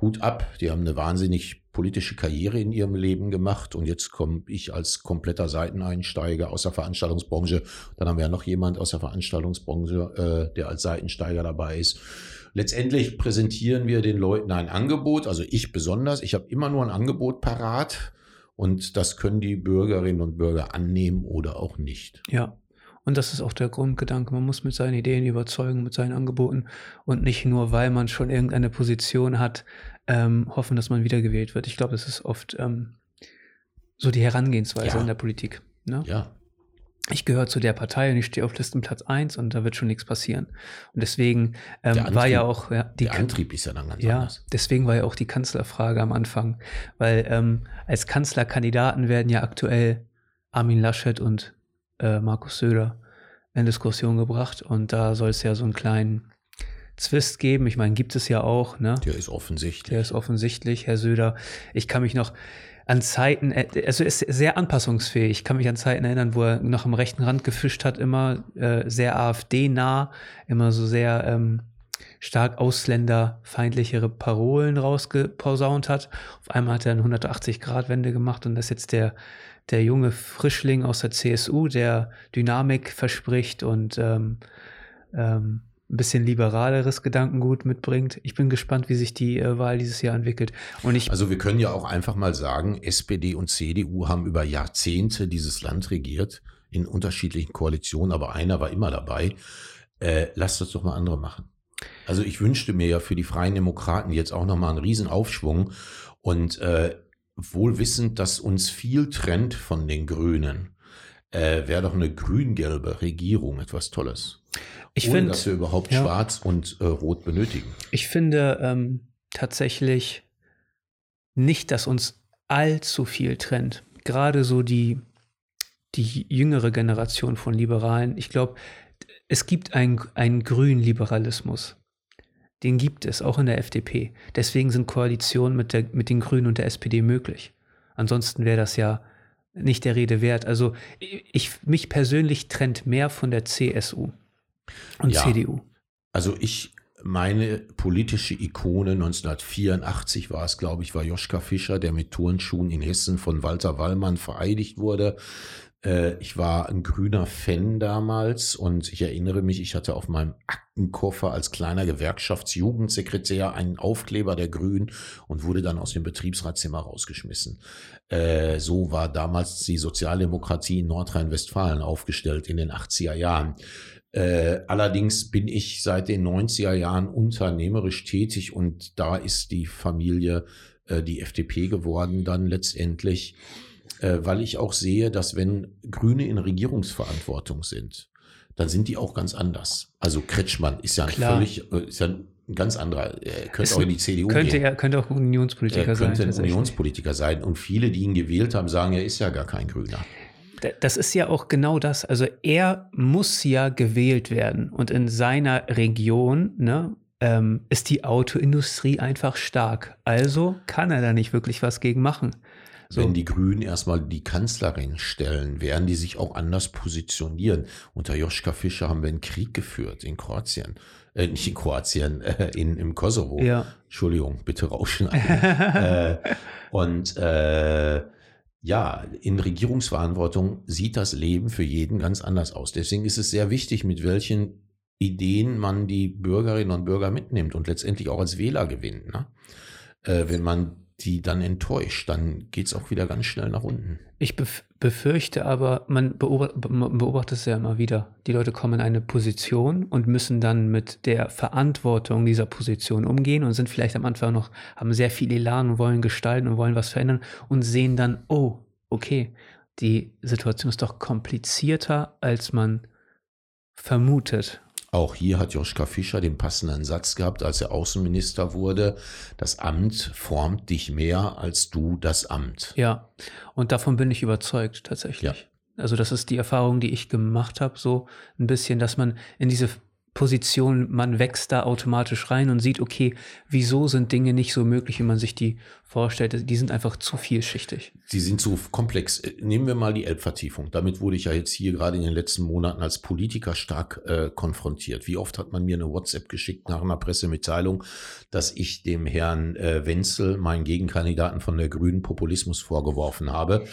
Hut ab, die haben eine wahnsinnig politische Karriere in ihrem Leben gemacht. Und jetzt komme ich als kompletter Seiteneinsteiger aus der Veranstaltungsbranche. Dann haben wir ja noch jemand aus der Veranstaltungsbranche, äh, der als Seitensteiger dabei ist. Letztendlich präsentieren wir den Leuten ein Angebot, also ich besonders. Ich habe immer nur ein Angebot parat. Und das können die Bürgerinnen und Bürger annehmen oder auch nicht. ja. Und das ist auch der Grundgedanke. Man muss mit seinen Ideen überzeugen, mit seinen Angeboten und nicht nur, weil man schon irgendeine Position hat, ähm, hoffen, dass man wiedergewählt wird. Ich glaube, das ist oft ähm, so die Herangehensweise Ja. in der Politik. Ne? Ja, ich gehöre zu der Partei und ich stehe auf Listenplatz 1 und da wird schon nichts passieren. Und deswegen ähm, Der war ja Antrieb- auch ja, die der Antrieb ist ja dann ganz ja, anders. deswegen war ja auch die Kanzlerfrage am Anfang, weil ähm, als Kanzlerkandidaten werden ja aktuell Armin Laschet und äh, Markus Söder in Diskussion gebracht und da soll es ja so einen kleinen Zwist geben. Ich meine, gibt es ja auch, ne? Der ist offensichtlich. Der ist offensichtlich, Herr Söder. Ich kann mich noch an Zeiten, äh, also ist sehr anpassungsfähig. Ich kann mich an Zeiten erinnern, wo er noch am rechten Rand gefischt hat, immer äh, sehr AfD-nah, immer so sehr ähm, stark ausländerfeindlichere Parolen rausgeposaunt hat. Auf einmal hat er eine 180-Grad-Wende gemacht und das ist jetzt der, der junge Frischling aus der CSU, der Dynamik verspricht und ähm, ähm, ein bisschen liberaleres Gedankengut mitbringt. Ich bin gespannt, wie sich die äh, Wahl dieses Jahr entwickelt. Und ich, Also wir können ja auch einfach mal sagen, SPD und CDU haben über Jahrzehnte dieses Land regiert, in unterschiedlichen Koalitionen, aber einer war immer dabei. Äh, lasst das doch mal andere machen. Also ich wünschte mir ja für die Freien Demokraten jetzt auch nochmal einen Riesenaufschwung und äh, wohl wissend, dass uns viel trennt von den Grünen, äh, wäre doch eine grün-gelbe Regierung etwas Tolles. Ich ohne finde, dass wir überhaupt ja. Schwarz und äh, Rot benötigen. ich finde ähm, tatsächlich nicht, dass uns allzu viel trennt. Gerade so die, die jüngere Generation von Liberalen. Ich glaube, es gibt einen, einen grünen Liberalismus. Den gibt es, auch in der FDP. Deswegen sind Koalitionen mit, der, mit den Grünen und der SPD möglich. Ansonsten wäre das ja nicht der Rede wert. Also ich, mich persönlich trennt mehr von der CSU und Ja. CDU. Also ich, meine politische Ikone 1984 war es, glaube ich, war Joschka Fischer, der mit Turnschuhen in Hessen von Walter Wallmann vereidigt wurde. Äh, Ich war ein grüner Fan damals und ich erinnere mich, ich hatte auf meinem Aktenkoffer als kleiner Gewerkschaftsjugendsekretär einen Aufkleber der Grünen und wurde dann aus dem Betriebsratszimmer rausgeschmissen. Äh, So war damals die Sozialdemokratie in Nordrhein-Westfalen aufgestellt in den 80er Jahren. Äh, allerdings bin ich seit den 90er Jahren unternehmerisch tätig und da ist die Familie äh, die FDP geworden dann letztendlich, äh, weil ich auch sehe, dass wenn Grüne in Regierungsverantwortung sind, dann sind die auch ganz anders. Also Kretschmann ist ja Klar. völlig, äh, ist ja ein ganz anderer, er könnte Ist auch in die CDU Könnte, gehen. er, könnte auch Unionspolitiker Er sein. könnte ein. Unionspolitiker sein und viele, die ihn gewählt haben, sagen, er ist ja gar kein Grüner. Das ist ja auch genau das. Also er muss ja gewählt werden. Und in seiner Region ne, ähm, ist die Autoindustrie einfach stark. Also kann er da nicht wirklich was gegen machen. So. Wenn die Grünen erstmal die Kanzlerin stellen, werden die sich auch anders positionieren. Unter Joschka Fischer haben wir einen Krieg geführt in Kroatien. Äh, nicht in Kroatien, äh, in, im Kosovo. Ja. Entschuldigung, bitte rausschneiden. äh, und äh, ja, in Regierungsverantwortung sieht das Leben für jeden ganz anders aus. Deswegen ist es sehr wichtig, mit welchen Ideen man die Bürgerinnen und Bürger mitnimmt und letztendlich auch als Wähler gewinnt. Ne? Äh, wenn man die dann enttäuscht, dann geht es auch wieder ganz schnell nach unten. Ich befürchte aber, man beobachtet, es ja immer wieder. Die Leute kommen in eine Position und müssen dann mit der Verantwortung dieser Position umgehen und sind vielleicht am Anfang noch, haben sehr viel Elan und wollen gestalten und wollen was verändern und sehen dann, oh, okay, die Situation ist doch komplizierter, als man vermutet. Auch hier hat Joschka Fischer den passenden Satz gehabt, als er Außenminister wurde. Das Amt formt dich mehr als du das Amt. Ja, und davon bin ich überzeugt tatsächlich. Ja. Also das ist die Erfahrung, die ich gemacht habe, so ein bisschen, dass man in diese Position, man wächst da automatisch rein und sieht, okay, wieso sind Dinge nicht so möglich, wie man sich die vorstellt. Die sind einfach zu vielschichtig. Sie sind zu komplex. Nehmen wir mal die Elbvertiefung. Damit wurde ich ja jetzt hier gerade in den letzten Monaten als Politiker stark äh, konfrontiert. Wie oft hat man mir eine WhatsApp geschickt nach einer Pressemitteilung, dass ich dem Herrn äh, Wenzel, meinen Gegenkandidaten von der Grünen, Populismus vorgeworfen habe.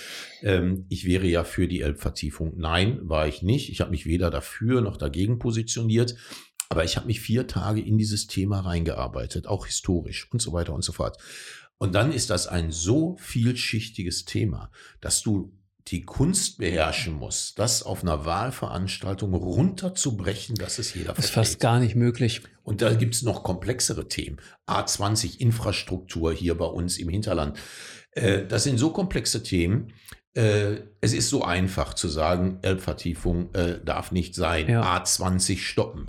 Ähm, ich wäre ja für die Elbvertiefung. Nein, war ich nicht. Ich habe mich weder dafür noch dagegen positioniert. Aber ich habe mich vier Tage in dieses Thema reingearbeitet, auch historisch und so weiter und so fort. Und dann ist das ein so vielschichtiges Thema, dass du die Kunst beherrschen musst, das auf einer Wahlveranstaltung runterzubrechen, dass es jeder versteht. Das ist fast gar nicht möglich. Und da gibt es noch komplexere Themen. A20 Infrastruktur hier bei uns im Hinterland. Äh, das sind so komplexe Themen. Äh, es ist so einfach zu sagen, Elbvertiefung äh, darf nicht sein, ja. A20 stoppen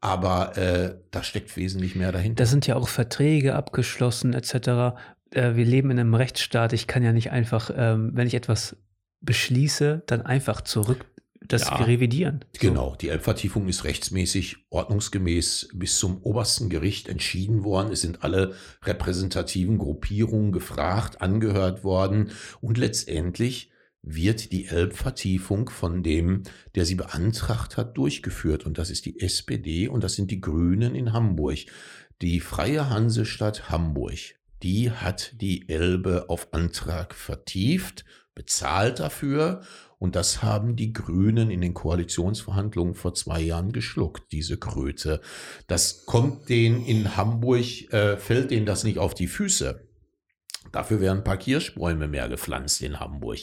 aber äh, da steckt wesentlich mehr dahinter. Da sind ja auch Verträge abgeschlossen etc. Äh, wir leben in einem Rechtsstaat. Ich kann ja nicht einfach, ähm, wenn ich etwas beschließe, dann einfach zurück das ja, revidieren. So. Genau, die Elbvertiefung ist rechtsmäßig ordnungsgemäß bis zum obersten Gericht entschieden worden. Es sind alle repräsentativen Gruppierungen gefragt, angehört worden und letztendlich wird die Elbvertiefung von dem, der sie beantragt hat, durchgeführt. Und das ist die SPD und das sind die Grünen in Hamburg. Die Freie Hansestadt Hamburg, die hat die Elbe auf Antrag vertieft, bezahlt dafür und das haben die Grünen in den Koalitionsverhandlungen vor zwei Jahren geschluckt, diese Kröte. Das kommt denen in Hamburg, äh, fällt denen das nicht auf die Füße. Dafür werden ein paar Kirschbäume mehr gepflanzt in Hamburg.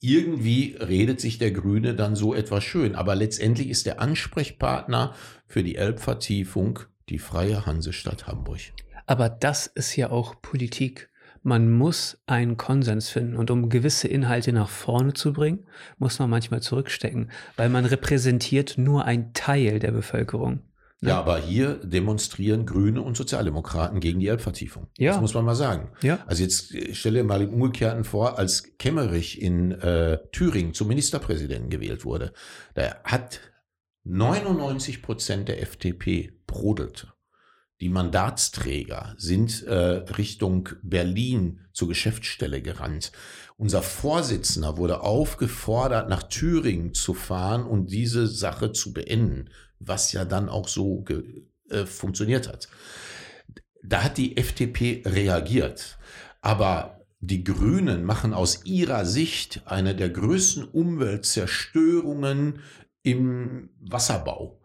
Irgendwie redet sich der Grüne dann so etwas schön, aber letztendlich ist der Ansprechpartner für die Elbvertiefung die Freie Hansestadt Hamburg. Aber das ist ja auch Politik. Man muss einen Konsens finden und um gewisse Inhalte nach vorne zu bringen, muss man manchmal zurückstecken, weil man repräsentiert nur einen Teil der Bevölkerung. Ja, aber hier demonstrieren Grüne und Sozialdemokraten gegen die Elbvertiefung. Ja. Das muss man mal sagen. Ja. Also jetzt äh, stelle mal im Umgekehrten vor, als Kemmerich in äh, Thüringen zum Ministerpräsidenten gewählt wurde, da hat 99 Prozent der FDP brodelte. Die Mandatsträger sind äh, Richtung Berlin zur Geschäftsstelle gerannt. Unser Vorsitzender wurde aufgefordert, nach Thüringen zu fahren und diese Sache zu beenden was ja dann auch so äh, funktioniert hat. Da hat die FDP reagiert. Aber die Grünen machen aus ihrer Sicht eine der größten Umweltzerstörungen im Wasserbau.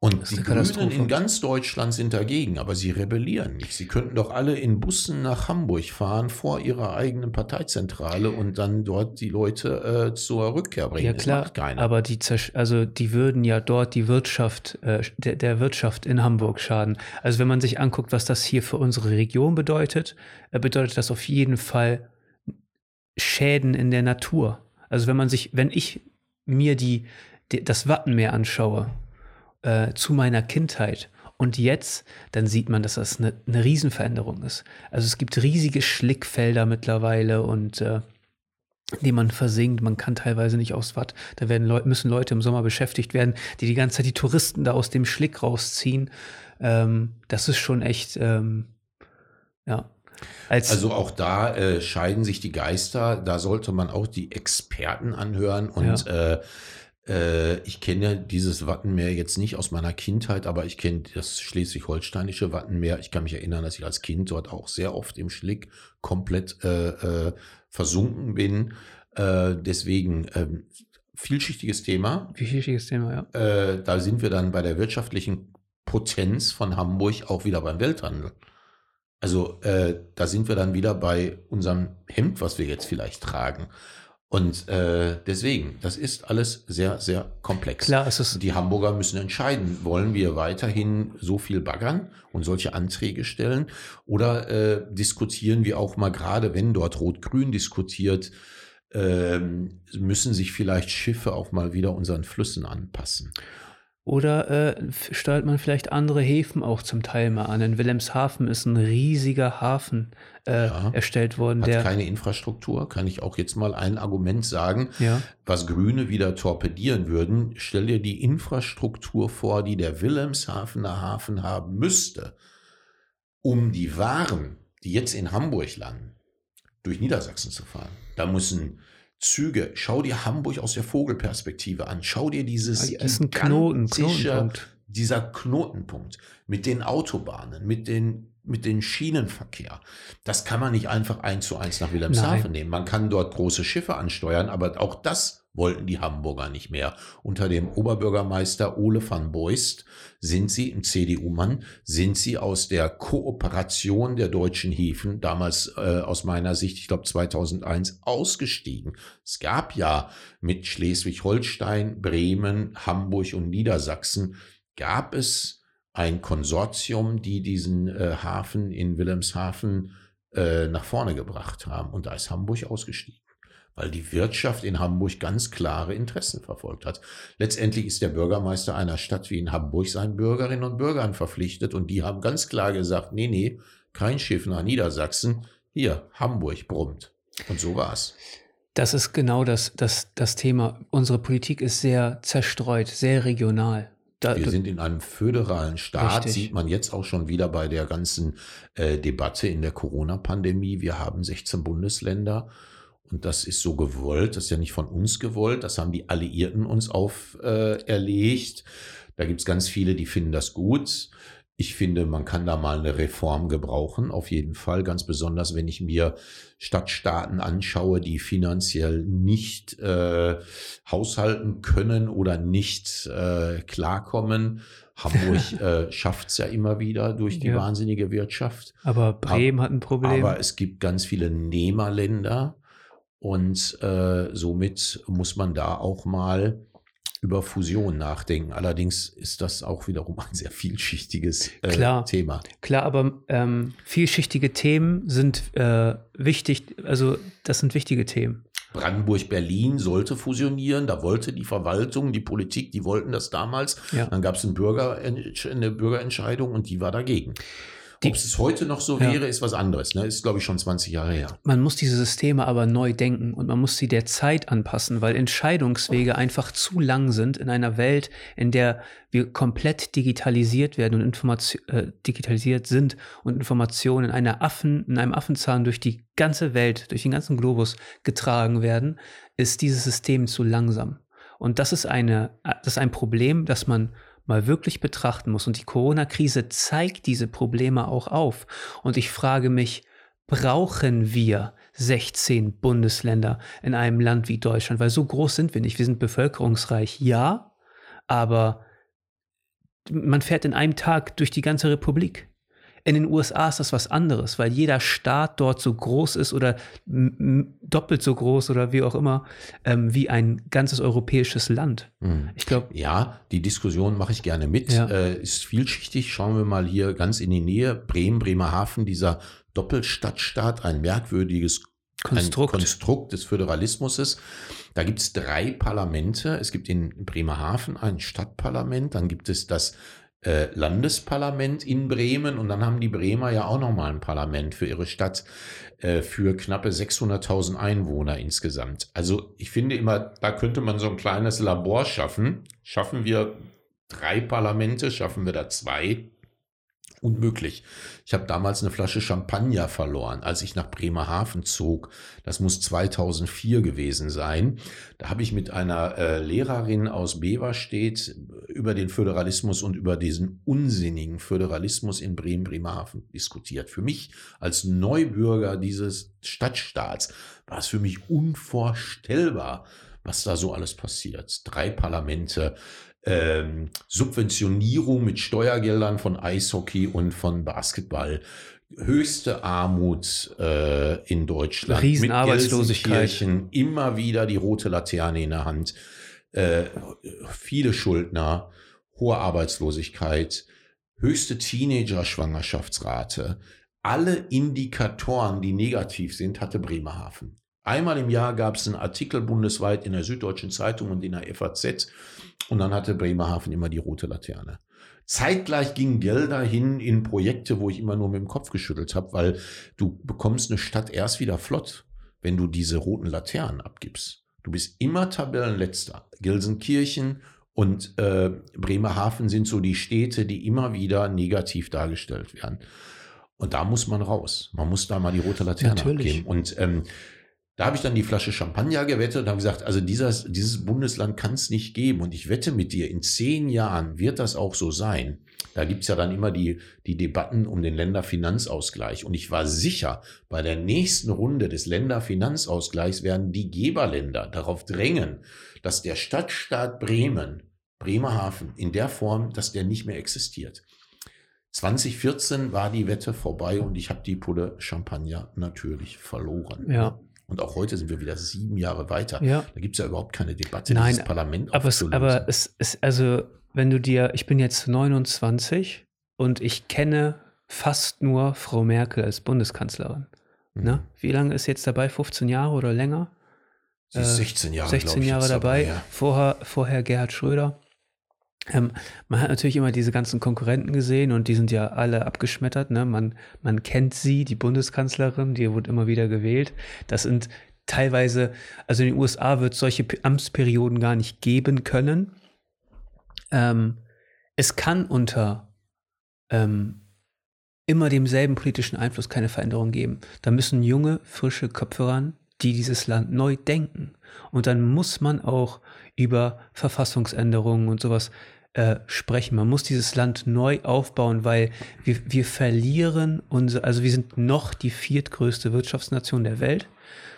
Und die Grünen in ganz Deutschland sind dagegen, aber sie rebellieren nicht. Sie könnten doch alle in Bussen nach Hamburg fahren vor ihrer eigenen Parteizentrale und dann dort die Leute äh, zur Rückkehr bringen. Ja klar, aber die, also die würden ja dort die Wirtschaft, äh, der, der Wirtschaft in Hamburg schaden. Also wenn man sich anguckt, was das hier für unsere Region bedeutet, äh, bedeutet das auf jeden Fall Schäden in der Natur. Also wenn man sich, wenn ich mir die, die das Wattenmeer anschaue, äh, zu meiner Kindheit und jetzt, dann sieht man, dass das eine, eine Riesenveränderung ist. Also es gibt riesige Schlickfelder mittlerweile und äh, dem man versinkt. Man kann teilweise nicht aufs Watt. Da werden Leute, müssen Leute im Sommer beschäftigt werden, die die ganze Zeit die Touristen da aus dem Schlick rausziehen. Ähm, das ist schon echt, ähm, ja. Als also auch da äh, scheiden sich die Geister. Da sollte man auch die Experten anhören und ja. äh, äh, ich kenne dieses Wattenmeer jetzt nicht aus meiner Kindheit, aber ich kenne das schleswig-holsteinische Wattenmeer. Ich kann mich erinnern, dass ich als Kind dort auch sehr oft im Schlick komplett äh, äh, versunken bin. Äh, deswegen ähm, vielschichtiges Thema. Vielschichtiges Thema, ja. Äh, da sind wir dann bei der wirtschaftlichen Potenz von Hamburg auch wieder beim Welthandel. Also äh, da sind wir dann wieder bei unserem Hemd, was wir jetzt vielleicht tragen. Und äh, deswegen, das ist alles sehr, sehr komplex. Klar, es ist die Hamburger müssen entscheiden, wollen wir weiterhin so viel baggern und solche Anträge stellen oder äh, diskutieren wir auch mal gerade, wenn dort Rot-Grün diskutiert, äh, müssen sich vielleicht Schiffe auch mal wieder unseren Flüssen anpassen. Oder äh, steuert man vielleicht andere Häfen auch zum Teil mal an? In Wilhelmshaven ist ein riesiger Hafen äh, ja, erstellt worden. Hat der keine Infrastruktur, kann ich auch jetzt mal ein Argument sagen, ja. was Grüne wieder torpedieren würden. Stell dir die Infrastruktur vor, die der Wilhelmshavener Hafen haben müsste, um die Waren, die jetzt in Hamburg landen, durch Niedersachsen zu fahren. Da müssen Züge. Schau dir Hamburg aus der Vogelperspektive an. Schau dir dieses ja, ist ein Knoten, Knotenpunkt. dieser Knotenpunkt mit den Autobahnen, mit den mit den Schienenverkehr. Das kann man nicht einfach eins zu eins nach Wilhelmshaven Nein. nehmen. Man kann dort große Schiffe ansteuern, aber auch das wollten die Hamburger nicht mehr. Unter dem Oberbürgermeister Ole van Beust sind sie im CDU-Mann, sind sie aus der Kooperation der deutschen Häfen, damals äh, aus meiner Sicht, ich glaube 2001, ausgestiegen. Es gab ja mit Schleswig-Holstein, Bremen, Hamburg und Niedersachsen, gab es ein Konsortium, die diesen äh, Hafen in Wilhelmshaven äh, nach vorne gebracht haben. Und da ist Hamburg ausgestiegen weil die Wirtschaft in Hamburg ganz klare Interessen verfolgt hat. Letztendlich ist der Bürgermeister einer Stadt wie in Hamburg seinen Bürgerinnen und Bürgern verpflichtet und die haben ganz klar gesagt, nee, nee, kein Schiff nach Niedersachsen, hier, Hamburg brummt. Und so war es. Das ist genau das, das, das Thema. Unsere Politik ist sehr zerstreut, sehr regional. Da, wir sind in einem föderalen Staat, richtig. sieht man jetzt auch schon wieder bei der ganzen äh, Debatte in der Corona-Pandemie. Wir haben 16 Bundesländer und das ist so gewollt, das ist ja nicht von uns gewollt, das haben die Alliierten uns auferlegt. Äh, da gibt's ganz viele, die finden das gut. Ich finde, man kann da mal eine Reform gebrauchen, auf jeden Fall. Ganz besonders, wenn ich mir Stadtstaaten anschaue, die finanziell nicht äh, haushalten können oder nicht äh, klarkommen. Hamburg äh, schafft es ja immer wieder durch die ja. wahnsinnige Wirtschaft. Aber Bremen hat ein Problem. Aber es gibt ganz viele Nehmerländer und äh, somit muss man da auch mal über Fusion nachdenken. Allerdings ist das auch wiederum ein sehr vielschichtiges äh, klar, Thema. Klar, aber ähm, vielschichtige Themen sind äh, wichtig, also das sind wichtige Themen. Brandenburg-Berlin sollte fusionieren, da wollte die Verwaltung, die Politik, die wollten das damals. Ja. Dann gab es ein Bürger, eine Bürgerentscheidung und die war dagegen. Ob es heute noch so wäre, ist was anderes. Ne? Ist, glaube ich, schon 20 Jahre her. Man muss diese Systeme aber neu denken und man muss sie der Zeit anpassen, weil Entscheidungswege einfach zu lang sind in einer Welt, in der wir komplett digitalisiert werden und Information, äh, digitalisiert sind und Informationen in einer Affen, in einem Affenzahn durch die ganze Welt, durch den ganzen Globus getragen werden, ist dieses System zu langsam. Und das ist eine, das ist ein Problem, das man mal wirklich betrachten muss. Und die Corona-Krise zeigt diese Probleme auch auf. Und ich frage mich, brauchen wir 16 Bundesländer in einem Land wie Deutschland? Weil so groß sind wir nicht. Wir sind bevölkerungsreich, ja, aber man fährt in einem Tag durch die ganze Republik. In den USA ist das was anderes, weil jeder Staat dort so groß ist oder doppelt so groß oder wie auch immer ähm, wie ein ganzes europäisches Land. Mhm. Ich glaube. Ja, die Diskussion mache ich gerne mit. Ja. Äh, ist vielschichtig. Schauen wir mal hier ganz in die Nähe. Bremen, Bremerhaven, dieser Doppelstadtstaat, ein merkwürdiges Konstrukt. Ein Konstrukt des Föderalismus. Da gibt es drei Parlamente. Es gibt in Bremerhaven ein Stadtparlament, dann gibt es das äh, Landesparlament in Bremen und dann haben die Bremer ja auch nochmal ein Parlament für ihre Stadt äh, für knappe 600.000 Einwohner insgesamt. Also ich finde immer, da könnte man so ein kleines Labor schaffen. Schaffen wir drei Parlamente, schaffen wir da zwei? Unmöglich. Ich habe damals eine Flasche Champagner verloren, als ich nach Bremerhaven zog. Das muss 2004 gewesen sein. Da habe ich mit einer äh, Lehrerin aus Beverstedt über den Föderalismus und über diesen unsinnigen Föderalismus in Bremen-Bremerhaven diskutiert. Für mich als Neubürger dieses Stadtstaats war es für mich unvorstellbar, was da so alles passiert. Drei Parlamente, ähm, Subventionierung mit Steuergeldern von Eishockey und von Basketball. Höchste Armut äh, in Deutschland. Riesenarbeitslosigkeit. Immer wieder die rote Laterne in der Hand. Äh, viele Schuldner, hohe Arbeitslosigkeit, höchste Teenager-Schwangerschaftsrate. Alle Indikatoren, die negativ sind, hatte Bremerhaven. Einmal im Jahr gab es einen Artikel bundesweit in der Süddeutschen Zeitung und in der FAZ und dann hatte Bremerhaven immer die rote Laterne. Zeitgleich gingen Gelder hin in Projekte, wo ich immer nur mit dem Kopf geschüttelt habe, weil du bekommst eine Stadt erst wieder flott, wenn du diese roten Laternen abgibst. Du bist immer Tabellenletzter. Gelsenkirchen und äh, Bremerhaven sind so die Städte, die immer wieder negativ dargestellt werden. Und da muss man raus. Man muss da mal die rote Laterne Natürlich. abgeben. Und ähm, da habe ich dann die Flasche Champagner gewettet und habe gesagt, also dieses, dieses Bundesland kann es nicht geben. Und ich wette mit dir, in zehn Jahren wird das auch so sein. Da gibt's ja dann immer die, die Debatten um den Länderfinanzausgleich. Und ich war sicher, bei der nächsten Runde des Länderfinanzausgleichs werden die Geberländer darauf drängen, dass der Stadtstaat Bremen, Bremerhaven, in der Form, dass der nicht mehr existiert. 2014 war die Wette vorbei und ich habe die Pulle Champagner natürlich verloren. Ja. Und auch heute sind wir wieder sieben Jahre weiter. Ja. Da gibt es ja überhaupt keine Debatte, Nein, dieses Parlament Aber es, aber es ist, also, wenn du dir, ich bin jetzt 29 und ich kenne fast nur Frau Merkel als Bundeskanzlerin. Mhm. Ne? Wie lange ist sie jetzt dabei? 15 Jahre oder länger? Sie ist äh, 16 Jahre, 16 glaub ich, Jahre jetzt dabei. ja. Vorher, vorher Gerhard Schröder. Ähm, man hat natürlich immer diese ganzen Konkurrenten gesehen und die sind ja alle abgeschmettert. Ne? Man, man kennt sie, die Bundeskanzlerin, die wurde immer wieder gewählt. Das sind teilweise, also in den USA wird es solche Amtsperioden gar nicht geben können. Ähm, es kann unter ähm, immer demselben politischen Einfluss keine Veränderung geben. Da müssen junge, frische Köpfe ran, die dieses Land neu denken. Und dann muss man auch über Verfassungsänderungen und sowas äh, sprechen. Man muss dieses Land neu aufbauen, weil wir, wir verlieren unsere, also wir sind noch die viertgrößte Wirtschaftsnation der Welt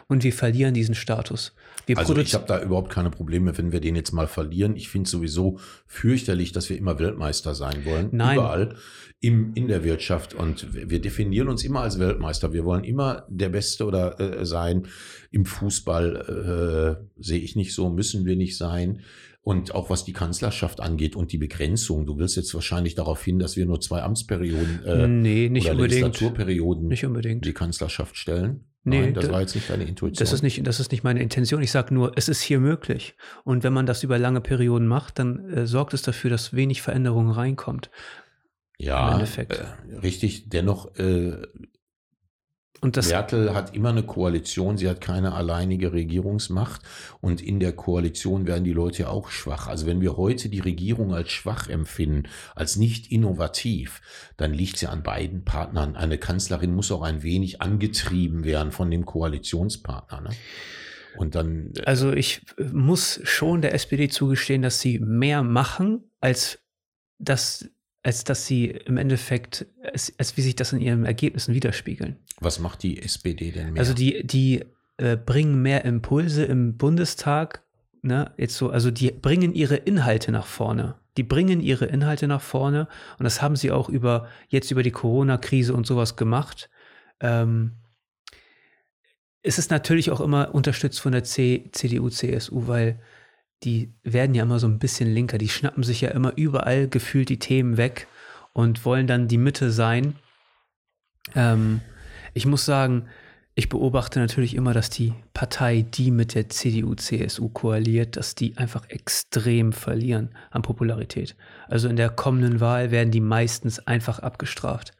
und wir verlieren diesen Status. Wir Also ich habe da überhaupt keine Probleme, wenn wir den jetzt mal verlieren. Ich finde sowieso fürchterlich, dass wir immer Weltmeister sein wollen. Nein. Überall im, in der Wirtschaft. Und wir wir definieren uns immer als Weltmeister. Wir wollen immer der Beste oder äh, sein. Im Fußball äh, sehe ich nicht so, müssen wir nicht sein. Und auch was die Kanzlerschaft angeht und die Begrenzung. Du willst jetzt wahrscheinlich darauf hin, dass wir nur zwei Amtsperioden äh, nee, nicht oder unbedingt. Legislaturperioden Nicht unbedingt. die Kanzlerschaft stellen. Nee, Nein, das da- war jetzt nicht deine Intuition. Das ist nicht, das ist nicht meine Intention. Ich sage nur, es ist hier möglich. Und wenn man das über lange Perioden macht, dann äh, sorgt es dafür, dass wenig Veränderung reinkommt. ja. Äh, richtig. Dennoch, äh, Und das, Merkel hat immer eine Koalition, sie hat keine alleinige Regierungsmacht und in der Koalition werden die Leute ja auch schwach. Also wenn wir heute die Regierung als schwach empfinden, als nicht innovativ, dann liegt sie an beiden Partnern. Eine Kanzlerin muss auch ein wenig angetrieben werden von dem Koalitionspartner. Ne? Und dann, äh, also ich äh, muss schon der SPD zugestehen, dass sie mehr machen, als dass, als dass sie im Endeffekt, als, als wie sich das in ihren Ergebnissen widerspiegeln. was macht die SPD denn mehr? Also die, die äh, bringen mehr Impulse im Bundestag, ne, jetzt so, also die bringen ihre Inhalte nach vorne. Die bringen ihre Inhalte nach vorne und das haben sie auch über jetzt über die Corona-Krise und sowas gemacht. Ähm, es ist natürlich auch immer unterstützt von der C, CDU, CSU, weil die werden ja immer so ein bisschen linker. Die schnappen sich ja immer überall gefühlt die Themen weg und wollen dann die Mitte sein. Ähm, ich muss sagen, Ich beobachte natürlich immer, dass die Partei, die mit der CDU, CSU koaliert, dass die einfach extrem verlieren an Popularität. Also in der kommenden Wahl werden die meistens einfach abgestraft.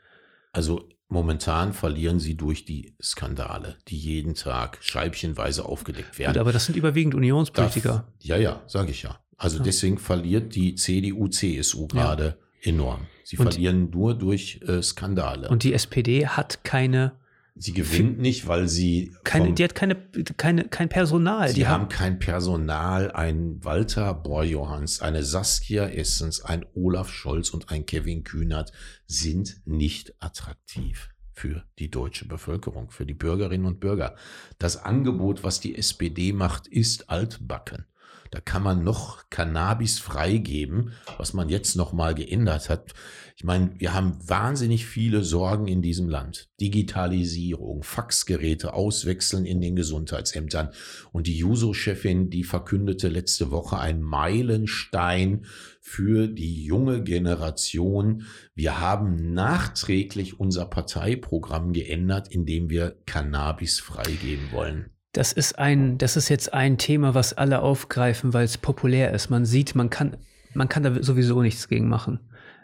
Also momentan verlieren sie durch die Skandale, die jeden Tag scheibchenweise aufgedeckt werden. Gut, aber das sind überwiegend Unionspolitiker. Da, ja, ja, sage ich ja. Also ja. deswegen verliert die CDU, CSU gerade ja. enorm. Sie und verlieren nur durch äh, Skandale. Und die SPD hat keine Sie gewinnt nicht, weil sie. Keine, die hat keine, keine, kein Personal. Sie die haben kein Personal. Ein Walter Borjohanns, eine Saskia Essens, ein Olaf Scholz und ein Kevin Kühnert sind nicht attraktiv für die deutsche Bevölkerung, für die Bürgerinnen und Bürger. Das Angebot, was die SPD macht, ist altbacken. Da kann man noch Cannabis freigeben, was man jetzt noch mal geändert hat. Ich meine, wir haben wahnsinnig viele Sorgen in diesem Land. Digitalisierung, Faxgeräte auswechseln in den Gesundheitsämtern. Und die Juso-Chefin, die verkündete letzte Woche ein Meilenstein für die junge Generation. Wir haben nachträglich unser Parteiprogramm geändert, indem wir Cannabis freigeben wollen. Das ist ein, das ist jetzt ein Thema, was alle aufgreifen, weil es populär ist. Man sieht, man kann, man kann da sowieso nichts gegen machen.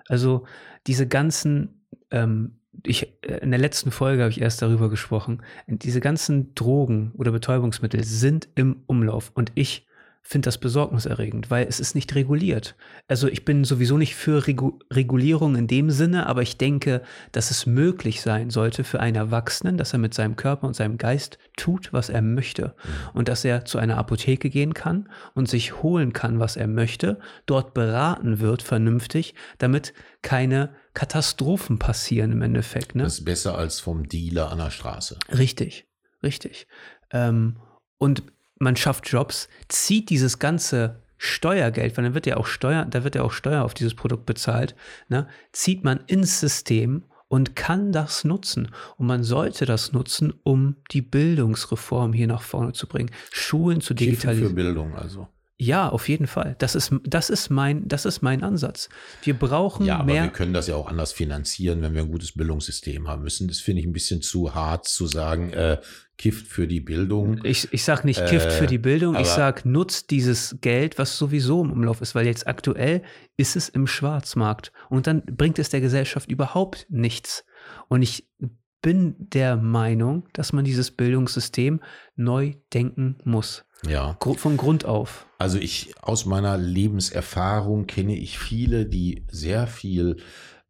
Also diese ganzen, ähm, ich, äh, in der letzten Folge habe ich erst darüber gesprochen, diese ganzen Drogen oder Betäubungsmittel sind im Umlauf und ich finde das besorgniserregend, weil es ist nicht reguliert. Also ich bin sowieso nicht für Regu Regulierung in dem Sinne, aber ich denke, dass es möglich sein sollte für einen Erwachsenen, dass er mit seinem Körper und seinem Geist tut, was er möchte. Mhm. Und dass er zu einer Apotheke gehen kann und sich holen kann, was er möchte, dort beraten wird, vernünftig, damit keine Katastrophen passieren im Endeffekt. Ne? Das ist besser als vom Dealer an der Straße. Richtig, richtig. Ähm, und man schafft Jobs, zieht dieses ganze Steuergeld, weil dann wird ja auch Steuer, da wird ja auch Steuer auf dieses Produkt bezahlt, ne, zieht man ins System und kann das nutzen. Und man sollte das nutzen, um die Bildungsreform hier nach vorne zu bringen, Schulen zu digitalisieren. Für Bildung also. Ja, auf jeden Fall. Das ist, das ist, mein, das ist mein Ansatz. Wir brauchen ja, aber mehr. Wir können das ja auch anders finanzieren, wenn wir ein gutes Bildungssystem haben müssen. Das finde ich ein bisschen zu hart zu sagen, äh, Gift für die Bildung. Ich, ich sage nicht Gift äh, für die Bildung, ich sage, nutzt dieses Geld, was sowieso im Umlauf ist, weil jetzt aktuell ist es im Schwarzmarkt und dann bringt es der Gesellschaft überhaupt nichts. Und ich bin der Meinung, dass man dieses Bildungssystem neu denken muss. Ja. Von Grund auf. Also ich aus meiner Lebenserfahrung kenne ich viele, die sehr viel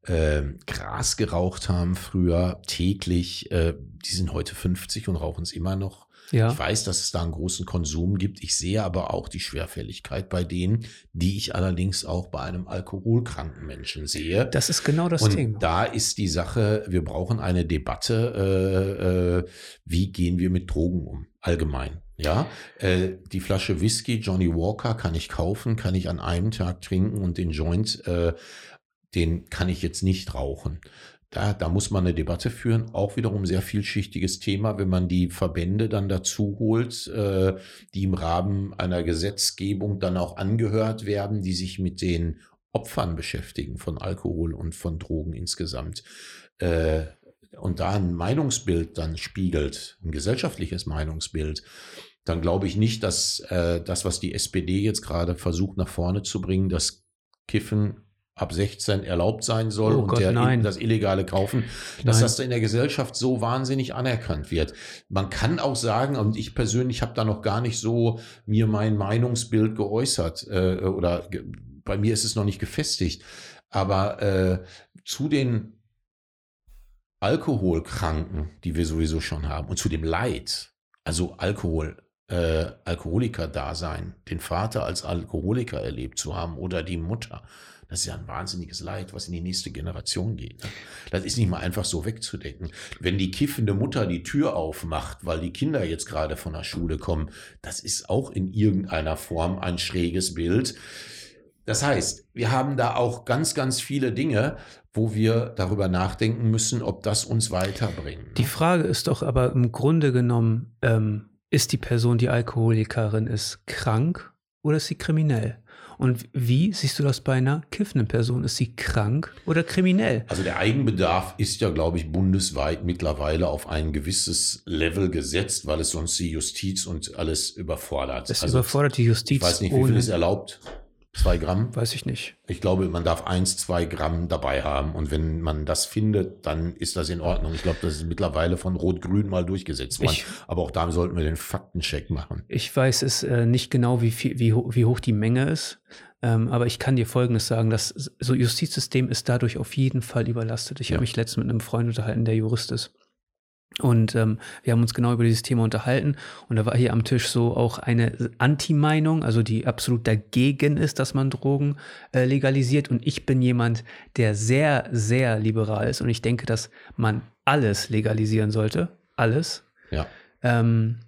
äh, Gras geraucht haben früher täglich. Äh, die sind heute 50 und rauchen es immer noch. Ja. Ich weiß, dass es da einen großen Konsum gibt. Ich sehe aber auch die Schwerfälligkeit bei denen, die ich allerdings auch bei einem alkoholkranken Menschen sehe. Das ist genau das und Thema. Da ist die Sache, wir brauchen eine Debatte, äh, äh, wie gehen wir mit Drogen um, allgemein. Ja, äh, die Flasche Whisky Johnny Walker kann ich kaufen, kann ich an einem Tag trinken und den Joint, äh, den kann ich jetzt nicht rauchen. Da, da muss man eine Debatte führen, auch wiederum sehr vielschichtiges Thema, wenn man die Verbände dann dazu holt, äh, die im Rahmen einer Gesetzgebung dann auch angehört werden, die sich mit den Opfern beschäftigen von Alkohol und von Drogen insgesamt. Äh, und da ein Meinungsbild dann spiegelt, ein gesellschaftliches Meinungsbild, dann glaube ich nicht, dass äh, das, was die SPD jetzt gerade versucht nach vorne zu bringen, dass Kiffen ab 16 erlaubt sein soll oh und Gott, der, das illegale Kaufen, dass nein. das in der Gesellschaft so wahnsinnig anerkannt wird. Man kann auch sagen, und ich persönlich habe da noch gar nicht so mir mein Meinungsbild geäußert äh, oder ge bei mir ist es noch nicht gefestigt, aber äh, zu den Alkoholkranken, die wir sowieso schon haben, und zu dem Leid, also Alkohol, äh, Alkoholiker-Dasein, den Vater als Alkoholiker erlebt zu haben oder die Mutter, das ist ja ein wahnsinniges Leid, was in die nächste Generation geht. Ne? Das ist nicht mal einfach so wegzudecken. Wenn die kiffende Mutter die Tür aufmacht, weil die Kinder jetzt gerade von der Schule kommen, das ist auch in irgendeiner Form ein schräges Bild. Das heißt, wir haben da auch ganz, ganz viele Dinge, wo wir darüber nachdenken müssen, ob das uns weiterbringt. Ne? Die Frage ist doch aber im Grunde genommen, ähm, ist die Person, die Alkoholikerin ist, krank oder ist sie kriminell? Und wie siehst du das bei einer kiffenden Person? Ist sie krank oder kriminell? Also der Eigenbedarf ist ja, glaube ich, bundesweit mittlerweile auf ein gewisses Level gesetzt, weil es sonst die Justiz und alles überfordert. Es also überfordert die Justiz. Ich weiß nicht, wie viel ist erlaubt? Zwei Gramm? Weiß ich nicht. Ich glaube, man darf eins, zwei Gramm dabei haben. Und wenn man das findet, dann ist das in Ordnung. Ich glaube, das ist mittlerweile von Rot-Grün mal durchgesetzt worden. Ich, Aber auch da sollten wir den Faktencheck machen. Ich weiß es äh, nicht genau, wie, viel, wie, wie hoch die Menge ist. Ähm, aber ich kann dir Folgendes sagen, das so Justizsystem ist dadurch auf jeden Fall überlastet. Ich ja. habe mich letztens mit einem Freund unterhalten, der Jurist ist. Und ähm, wir haben uns genau über dieses Thema unterhalten. Und da war hier am Tisch so auch eine Anti-Meinung, also die absolut dagegen ist, dass man Drogen äh, legalisiert. Und ich bin jemand, der sehr, sehr liberal ist. Und ich denke, dass man alles legalisieren sollte. Alles. Ja. Ähm,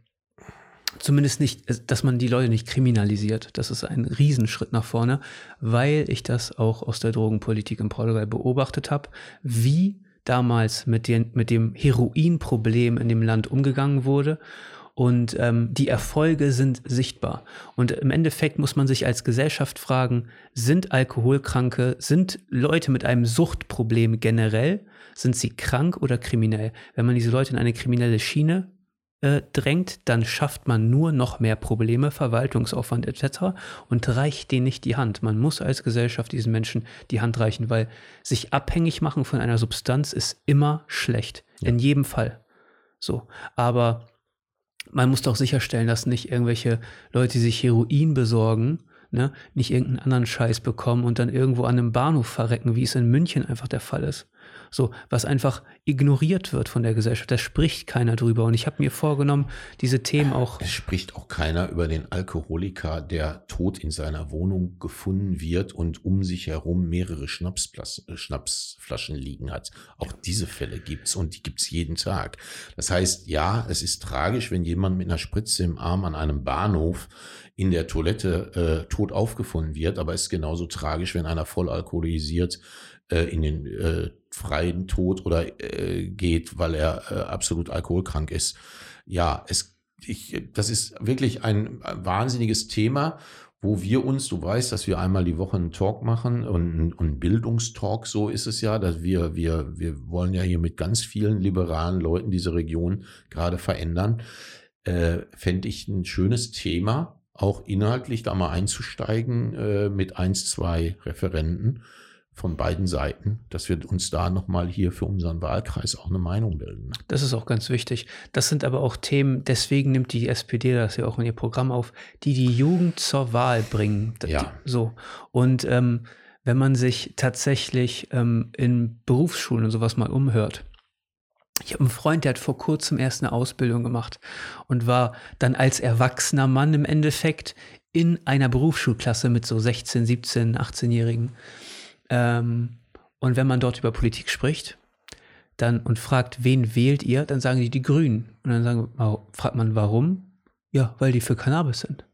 zumindest nicht, dass man die Leute nicht kriminalisiert. Das ist ein Riesenschritt nach vorne, weil ich das auch aus der Drogenpolitik in Portugal beobachtet habe, wie damals mit, den, mit dem Heroinproblem in dem Land umgegangen wurde. Und ähm, die Erfolge sind sichtbar. Und im Endeffekt muss man sich als Gesellschaft fragen, sind Alkoholkranke, sind Leute mit einem Suchtproblem generell, sind sie krank oder kriminell? Wenn man diese Leute in eine kriminelle Schiene äh, drängt, dann schafft man nur noch mehr Probleme, Verwaltungsaufwand etc. und reicht denen nicht die Hand. Man muss als Gesellschaft diesen Menschen die Hand reichen, weil sich abhängig machen von einer Substanz ist immer schlecht. Ja. In jedem Fall. So. Aber man muss doch sicherstellen, dass nicht irgendwelche Leute, die sich Heroin besorgen, ne, nicht irgendeinen anderen Scheiß bekommen und dann irgendwo an einem Bahnhof verrecken, wie es in München einfach der Fall ist. So, was einfach ignoriert wird von der Gesellschaft. Da spricht keiner drüber. Und ich habe mir vorgenommen, diese Themen auch. Es spricht auch keiner über den Alkoholiker, der tot in seiner Wohnung gefunden wird und um sich herum mehrere Schnapsflaschen liegen hat. Auch diese Fälle gibt's und die gibt's jeden Tag. Das heißt, ja, es ist tragisch, wenn jemand mit einer Spritze im Arm an einem Bahnhof in der Toilette äh, tot aufgefunden wird, aber es ist genauso tragisch, wenn einer voll alkoholisiert äh, in den äh, freien Tod oder äh, geht, weil er äh, absolut alkoholkrank ist. Ja, es, ich, das ist wirklich ein wahnsinniges Thema, wo wir uns, du weißt, dass wir einmal die Woche einen Talk machen und, einen Bildungstalk, so ist es ja, dass wir, wir, wir wollen ja hier mit ganz vielen liberalen Leuten diese Region gerade verändern. Äh, Fände ich ein schönes Thema, auch inhaltlich da mal einzusteigen äh, mit eins, zwei Referenten von beiden Seiten, dass wir uns da nochmal hier für unseren Wahlkreis auch eine Meinung bilden. Das ist auch ganz wichtig. Das sind aber auch Themen, deswegen nimmt die SPD das ja auch in ihr Programm auf, die die Jugend zur Wahl bringen. Ja. So. Und ähm, wenn man sich tatsächlich ähm, in Berufsschulen und sowas mal umhört, ich habe einen Freund, der hat vor kurzem erst eine Ausbildung gemacht und war dann als erwachsener Mann im Endeffekt in einer Berufsschulklasse mit so 16, 17, 18-Jährigen. Ähm, und wenn man dort über Politik spricht, dann und fragt, wen wählt ihr, dann sagen die die Grünen. Und dann sagen, fragt man, warum? Ja, weil die für Cannabis sind.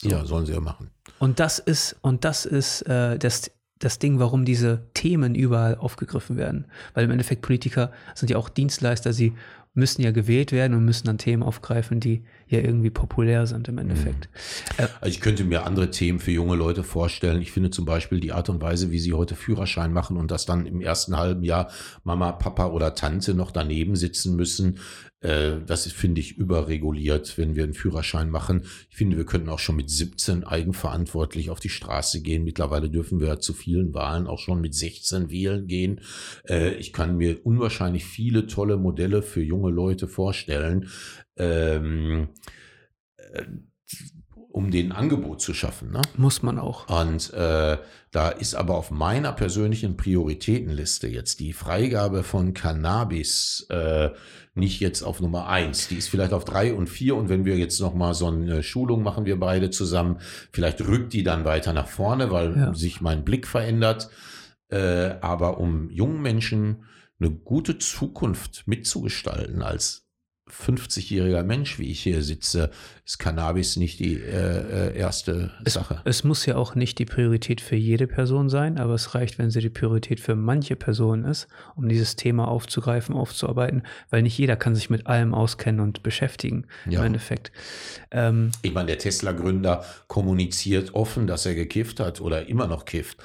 So. Ja, sollen sie ja machen. Und das ist, und das ist äh, das, das Ding, warum diese Themen überall aufgegriffen werden. Weil im Endeffekt Politiker sind ja auch Dienstleister, sie müssen ja gewählt werden und müssen dann Themen aufgreifen, die ja irgendwie populär sind im Endeffekt. Mhm. Also ich könnte mir andere Themen für junge Leute vorstellen. Ich finde zum Beispiel die Art und Weise, wie sie heute Führerschein machen und dass dann im ersten halben Jahr Mama, Papa oder Tante noch daneben sitzen müssen, äh, das finde ich überreguliert, wenn wir einen Führerschein machen. Ich finde, wir könnten auch schon mit 17 eigenverantwortlich auf die Straße gehen. Mittlerweile dürfen wir zu vielen Wahlen auch schon mit 16 wählen gehen. Äh, ich kann mir unwahrscheinlich viele tolle Modelle für junge Leute vorstellen. Ähm, äh, um den Angebot zu schaffen. Ne? Muss man auch. Und äh, da ist aber auf meiner persönlichen Prioritätenliste jetzt die Freigabe von Cannabis äh, nicht jetzt auf Nummer eins. Die ist vielleicht auf drei und vier. Und wenn wir jetzt noch mal so eine Schulung machen, wir beide zusammen, vielleicht rückt die dann weiter nach vorne, weil ja. sich mein Blick verändert. Äh, aber um jungen Menschen eine gute Zukunft mitzugestalten als 50-jähriger Mensch, wie ich hier sitze, ist Cannabis nicht die äh, äh, erste es, Sache. Es muss ja auch nicht die Priorität für jede Person sein, aber es reicht, wenn sie die Priorität für manche Personen ist, um dieses Thema aufzugreifen, aufzuarbeiten, weil nicht jeder kann sich mit allem auskennen und beschäftigen Ja. im Endeffekt. Ähm, Ich meine, der Tesla-Gründer kommuniziert offen, dass er gekifft hat oder immer noch kifft.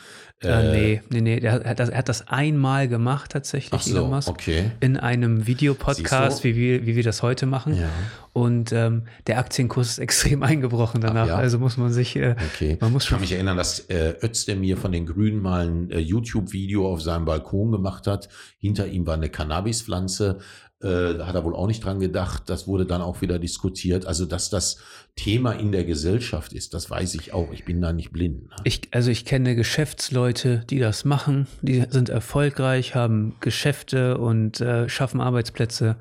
Äh, nee, nee, nee, der hat das, er hat das einmal gemacht tatsächlich, Ach so, Elon Musk, okay. in einem Videopodcast, wie wir, wie wir das heute machen. Ja. Und ähm, der Aktienkurs ist extrem eingebrochen danach. ja? Also muss man sich, äh, Okay. man muss ich kann mich erinnern, dass äh, Özdemir von den Grünen mal ein äh, YouTube-Video auf seinem Balkon gemacht hat. Hinter ihm war eine Cannabispflanze. Äh, hat er wohl auch nicht dran gedacht. Das wurde dann auch wieder diskutiert. Also, dass das Thema in der Gesellschaft ist, das weiß ich auch. Ich bin da nicht blind. ne? Ich, also ich kenne Geschäftsleute, die das machen, die sind erfolgreich, haben Geschäfte und äh, schaffen Arbeitsplätze.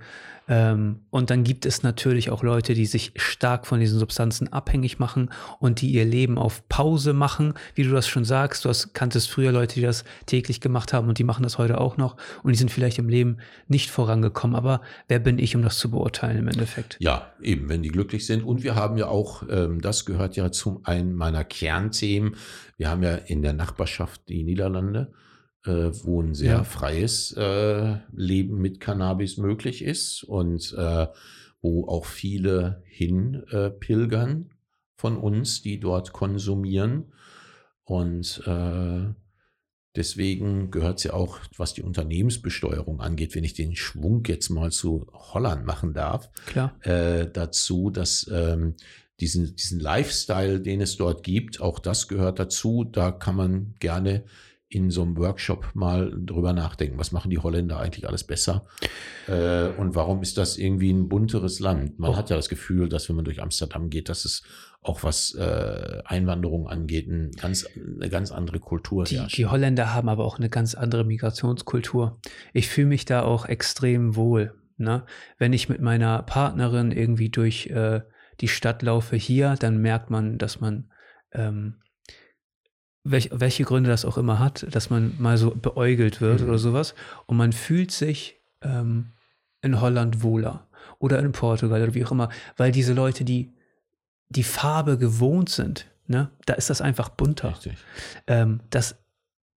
Ähm, und dann gibt es natürlich auch Leute, die sich stark von diesen Substanzen abhängig machen und die ihr Leben auf Pause machen, wie du das schon sagst. Du hast, kanntest früher Leute, die das täglich gemacht haben und die machen das heute auch noch und die sind vielleicht im Leben nicht vorangekommen. Aber wer bin ich, um das zu beurteilen im Endeffekt? Ja, eben, wenn die glücklich sind. Und wir haben ja auch, ähm, das gehört ja zu einem meiner Kernthemen. Wir haben ja in der Nachbarschaft die Niederlande, äh, wo ein sehr Ja. freies äh, Leben mit Cannabis möglich ist und äh, wo auch viele hin äh, von uns, die dort konsumieren. Und äh, deswegen gehört es ja auch, was die Unternehmensbesteuerung angeht, wenn ich den Schwung jetzt mal zu Holland machen darf, äh, dazu, dass ähm, diesen, diesen Lifestyle, den es dort gibt, auch das gehört dazu. Da kann man gerne in so einem Workshop mal drüber nachdenken. Was machen die Holländer eigentlich alles besser? Äh, und warum ist das irgendwie ein bunteres Land? Man Auch- hat ja das Gefühl, dass wenn man durch Amsterdam geht, dass es auch was äh, Einwanderung angeht, ein ganz, eine ganz andere Kultur Die, herrscht. die Holländer haben aber auch eine ganz andere Migrationskultur. Ich fühle mich da auch extrem wohl. Ne? Wenn ich mit meiner Partnerin irgendwie durch äh, die Stadt laufe hier, dann merkt man, dass man, ähm, welch, welche Gründe das auch immer hat, dass man mal so beäugelt wird Mhm. oder sowas. Und man fühlt sich ähm, in Holland wohler oder in Portugal oder wie auch immer, weil diese Leute, die die Farbe gewohnt sind, ne, da ist das einfach bunter. Ähm, das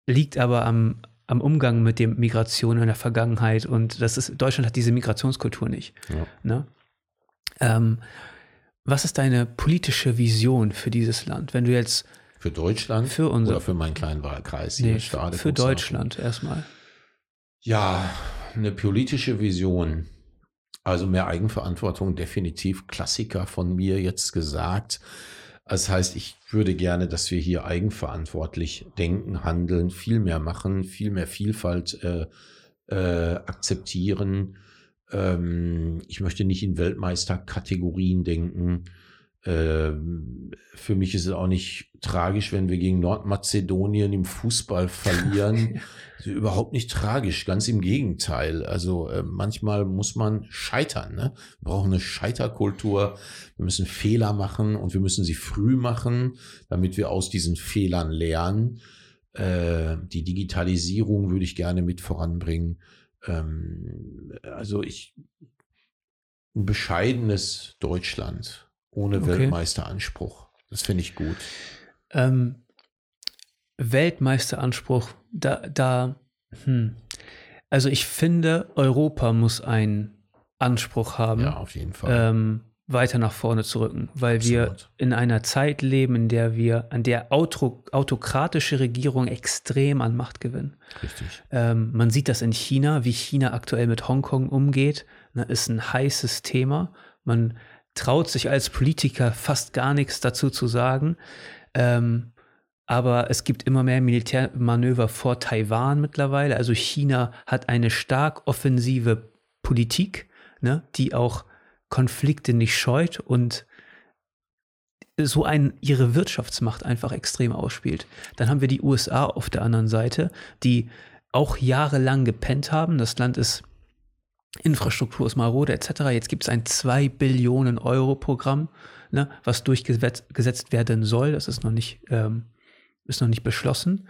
liegt aber am, am Umgang mit der Migration in der Vergangenheit und das ist, Deutschland hat diese Migrationskultur nicht. Ja. Ne? Ähm, was ist deine politische Vision für dieses Land? Wenn du jetzt Für Deutschland Für unser- oder für meinen kleinen Wahlkreis hier nee, Stade, für? Deutschland erstmal. Ja, eine politische Vision. Also mehr Eigenverantwortung, definitiv Klassiker von mir jetzt gesagt. Das heißt, ich würde gerne, dass wir hier eigenverantwortlich denken, handeln, viel mehr machen, viel mehr Vielfalt äh, äh, akzeptieren. Ähm, ich möchte nicht in Weltmeisterkategorien denken. Ähm, für mich ist es auch nicht tragisch, wenn wir gegen Nordmazedonien im Fußball verlieren. Überhaupt nicht tragisch, ganz im Gegenteil. Also äh, manchmal muss man scheitern. Ne? Wir brauchen eine Scheiterkultur. Wir müssen Fehler machen und wir müssen sie früh machen, damit wir aus diesen Fehlern lernen. Äh, die Digitalisierung würde ich gerne mit voranbringen. Ähm, also ich ein bescheidenes Deutschland ohne Okay. Weltmeisteranspruch. Das finde ich gut. Ähm, Weltmeisteranspruch, da, da, hm. Also ich finde, Europa muss einen Anspruch haben. Ja, auf jeden Fall. ähm, weiter nach vorne zu rücken, weil wir Absolut. in einer Zeit leben, in der wir, an der Auto, autokratische Regierungen extrem an Macht gewinnen. Richtig. Ähm, man sieht das in China, wie China aktuell mit Hongkong umgeht, ne, ist ein heißes Thema. Man traut sich als Politiker fast gar nichts dazu zu sagen. Ähm, aber es gibt immer mehr Militärmanöver vor Taiwan mittlerweile. Also China hat eine stark offensive Politik, ne, die auch Konflikte nicht scheut und so ein, ihre Wirtschaftsmacht einfach extrem ausspielt. Dann haben wir die USA auf der anderen Seite, die auch jahrelang gepennt haben. Das Land ist, Infrastruktur ist marode etc. Jetzt gibt es ein 2 Billionen Euro Programm, ne, was durchgesetzt gesetzt werden soll. Das ist noch nicht, ähm, ist noch nicht beschlossen.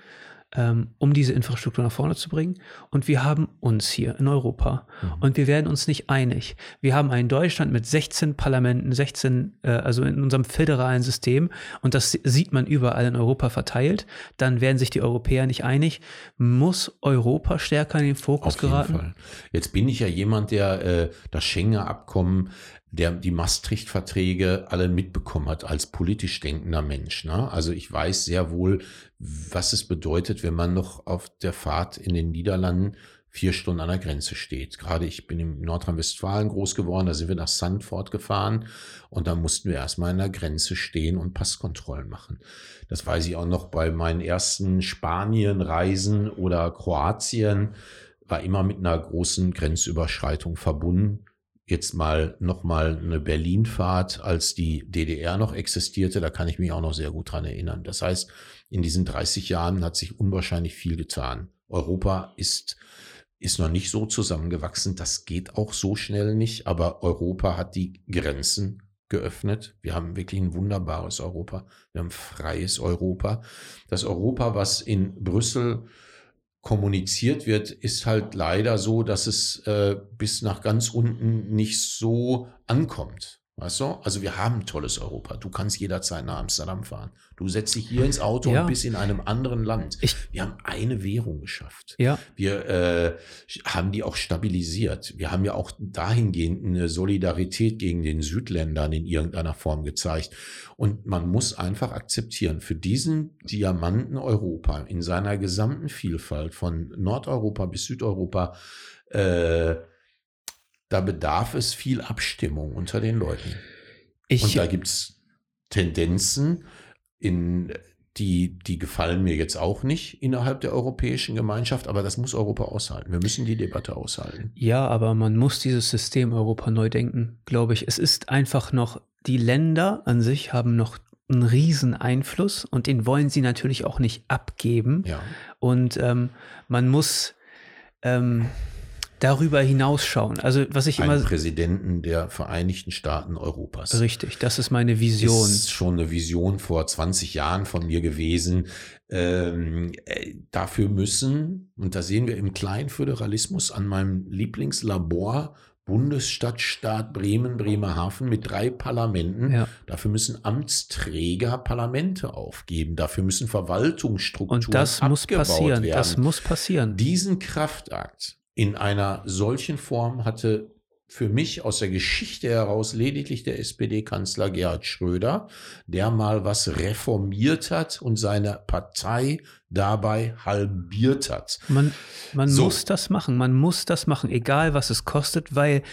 Ähm, um diese Infrastruktur nach vorne zu bringen. Und wir haben uns hier in Europa. Mhm. Und wir werden uns nicht einig. Wir haben einen Deutschland mit 16 Parlamenten, 16, äh, also in unserem föderalen System. Und das sieht man überall in Europa verteilt. Dann werden sich die Europäer nicht einig. Muss Europa stärker in den Fokus Auf geraten? Jeden Fall. Jetzt bin ich ja jemand, der äh, das Schengen-Abkommen der die Maastricht-Verträge alle mitbekommen hat als politisch denkender Mensch. Ne? Also ich weiß sehr wohl, was es bedeutet, wenn man noch auf der Fahrt in den Niederlanden vier Stunden an der Grenze steht. Gerade ich bin in Nordrhein-Westfalen groß geworden, da sind wir nach Sandford gefahren und da mussten wir erstmal an der Grenze stehen und Passkontrollen machen. Das weiß ich auch noch bei meinen ersten Spanien-Reisen oder Kroatien, war immer mit einer großen Grenzüberschreitung verbunden jetzt mal nochmal eine Berlinfahrt, als die DDR noch existierte, da kann ich mich auch noch sehr gut dran erinnern. Das heißt, in diesen 30 Jahren hat sich unwahrscheinlich viel getan. Europa ist, ist noch nicht so zusammengewachsen. Das geht auch so schnell nicht, aber Europa hat die Grenzen geöffnet. Wir haben wirklich ein wunderbares Europa. Wir haben freies Europa. Das Europa, was in Brüssel kommuniziert wird, ist halt leider so, dass es äh, bis nach ganz unten nicht so ankommt. Weißt du? Also wir haben ein tolles Europa. Du kannst jederzeit nach Amsterdam fahren. Du setzt dich hier ins Auto ja. und bist in einem anderen Land. Ich, wir haben eine Währung geschafft. Ja. Wir äh, haben die auch stabilisiert. Wir haben ja auch dahingehend eine Solidarität gegen den Südländern in irgendeiner Form gezeigt. Und man muss einfach akzeptieren, für diesen Diamanten Europa in seiner gesamten Vielfalt von Nordeuropa bis Südeuropa, äh, da bedarf es viel Abstimmung unter den Leuten. Ich, und da gibt es Tendenzen, in, die, die gefallen mir jetzt auch nicht innerhalb der europäischen Gemeinschaft, aber das muss Europa aushalten. Wir müssen die Debatte aushalten. Ja, aber man muss dieses System Europa neu denken, glaube ich. Es ist einfach noch, die Länder an sich haben noch einen riesen Einfluss und den wollen sie natürlich auch nicht abgeben. Ja. Und ähm, man muss ähm, darüber hinausschauen. Also was ich Ein immer Präsidenten der Vereinigten Staaten Europas. Richtig, das ist meine Vision. Das ist schon eine Vision vor 20 Jahren von mir gewesen. Ähm, äh, dafür müssen, und da sehen wir im Kleinföderalismus an meinem Lieblingslabor, Bundesstadtstaat Bremen, Bremerhaven mit drei Parlamenten. Ja. Dafür müssen Amtsträger Parlamente aufgeben. Dafür müssen Verwaltungsstrukturen Und das muss passieren. Werden. Das muss passieren. Diesen Kraftakt in einer solchen Form hatte für mich aus der Geschichte heraus lediglich der SPD-Kanzler Gerhard Schröder, der mal was reformiert hat und seine Partei dabei halbiert hat. Man, man so. muss das machen, man muss das machen, egal was es kostet, weil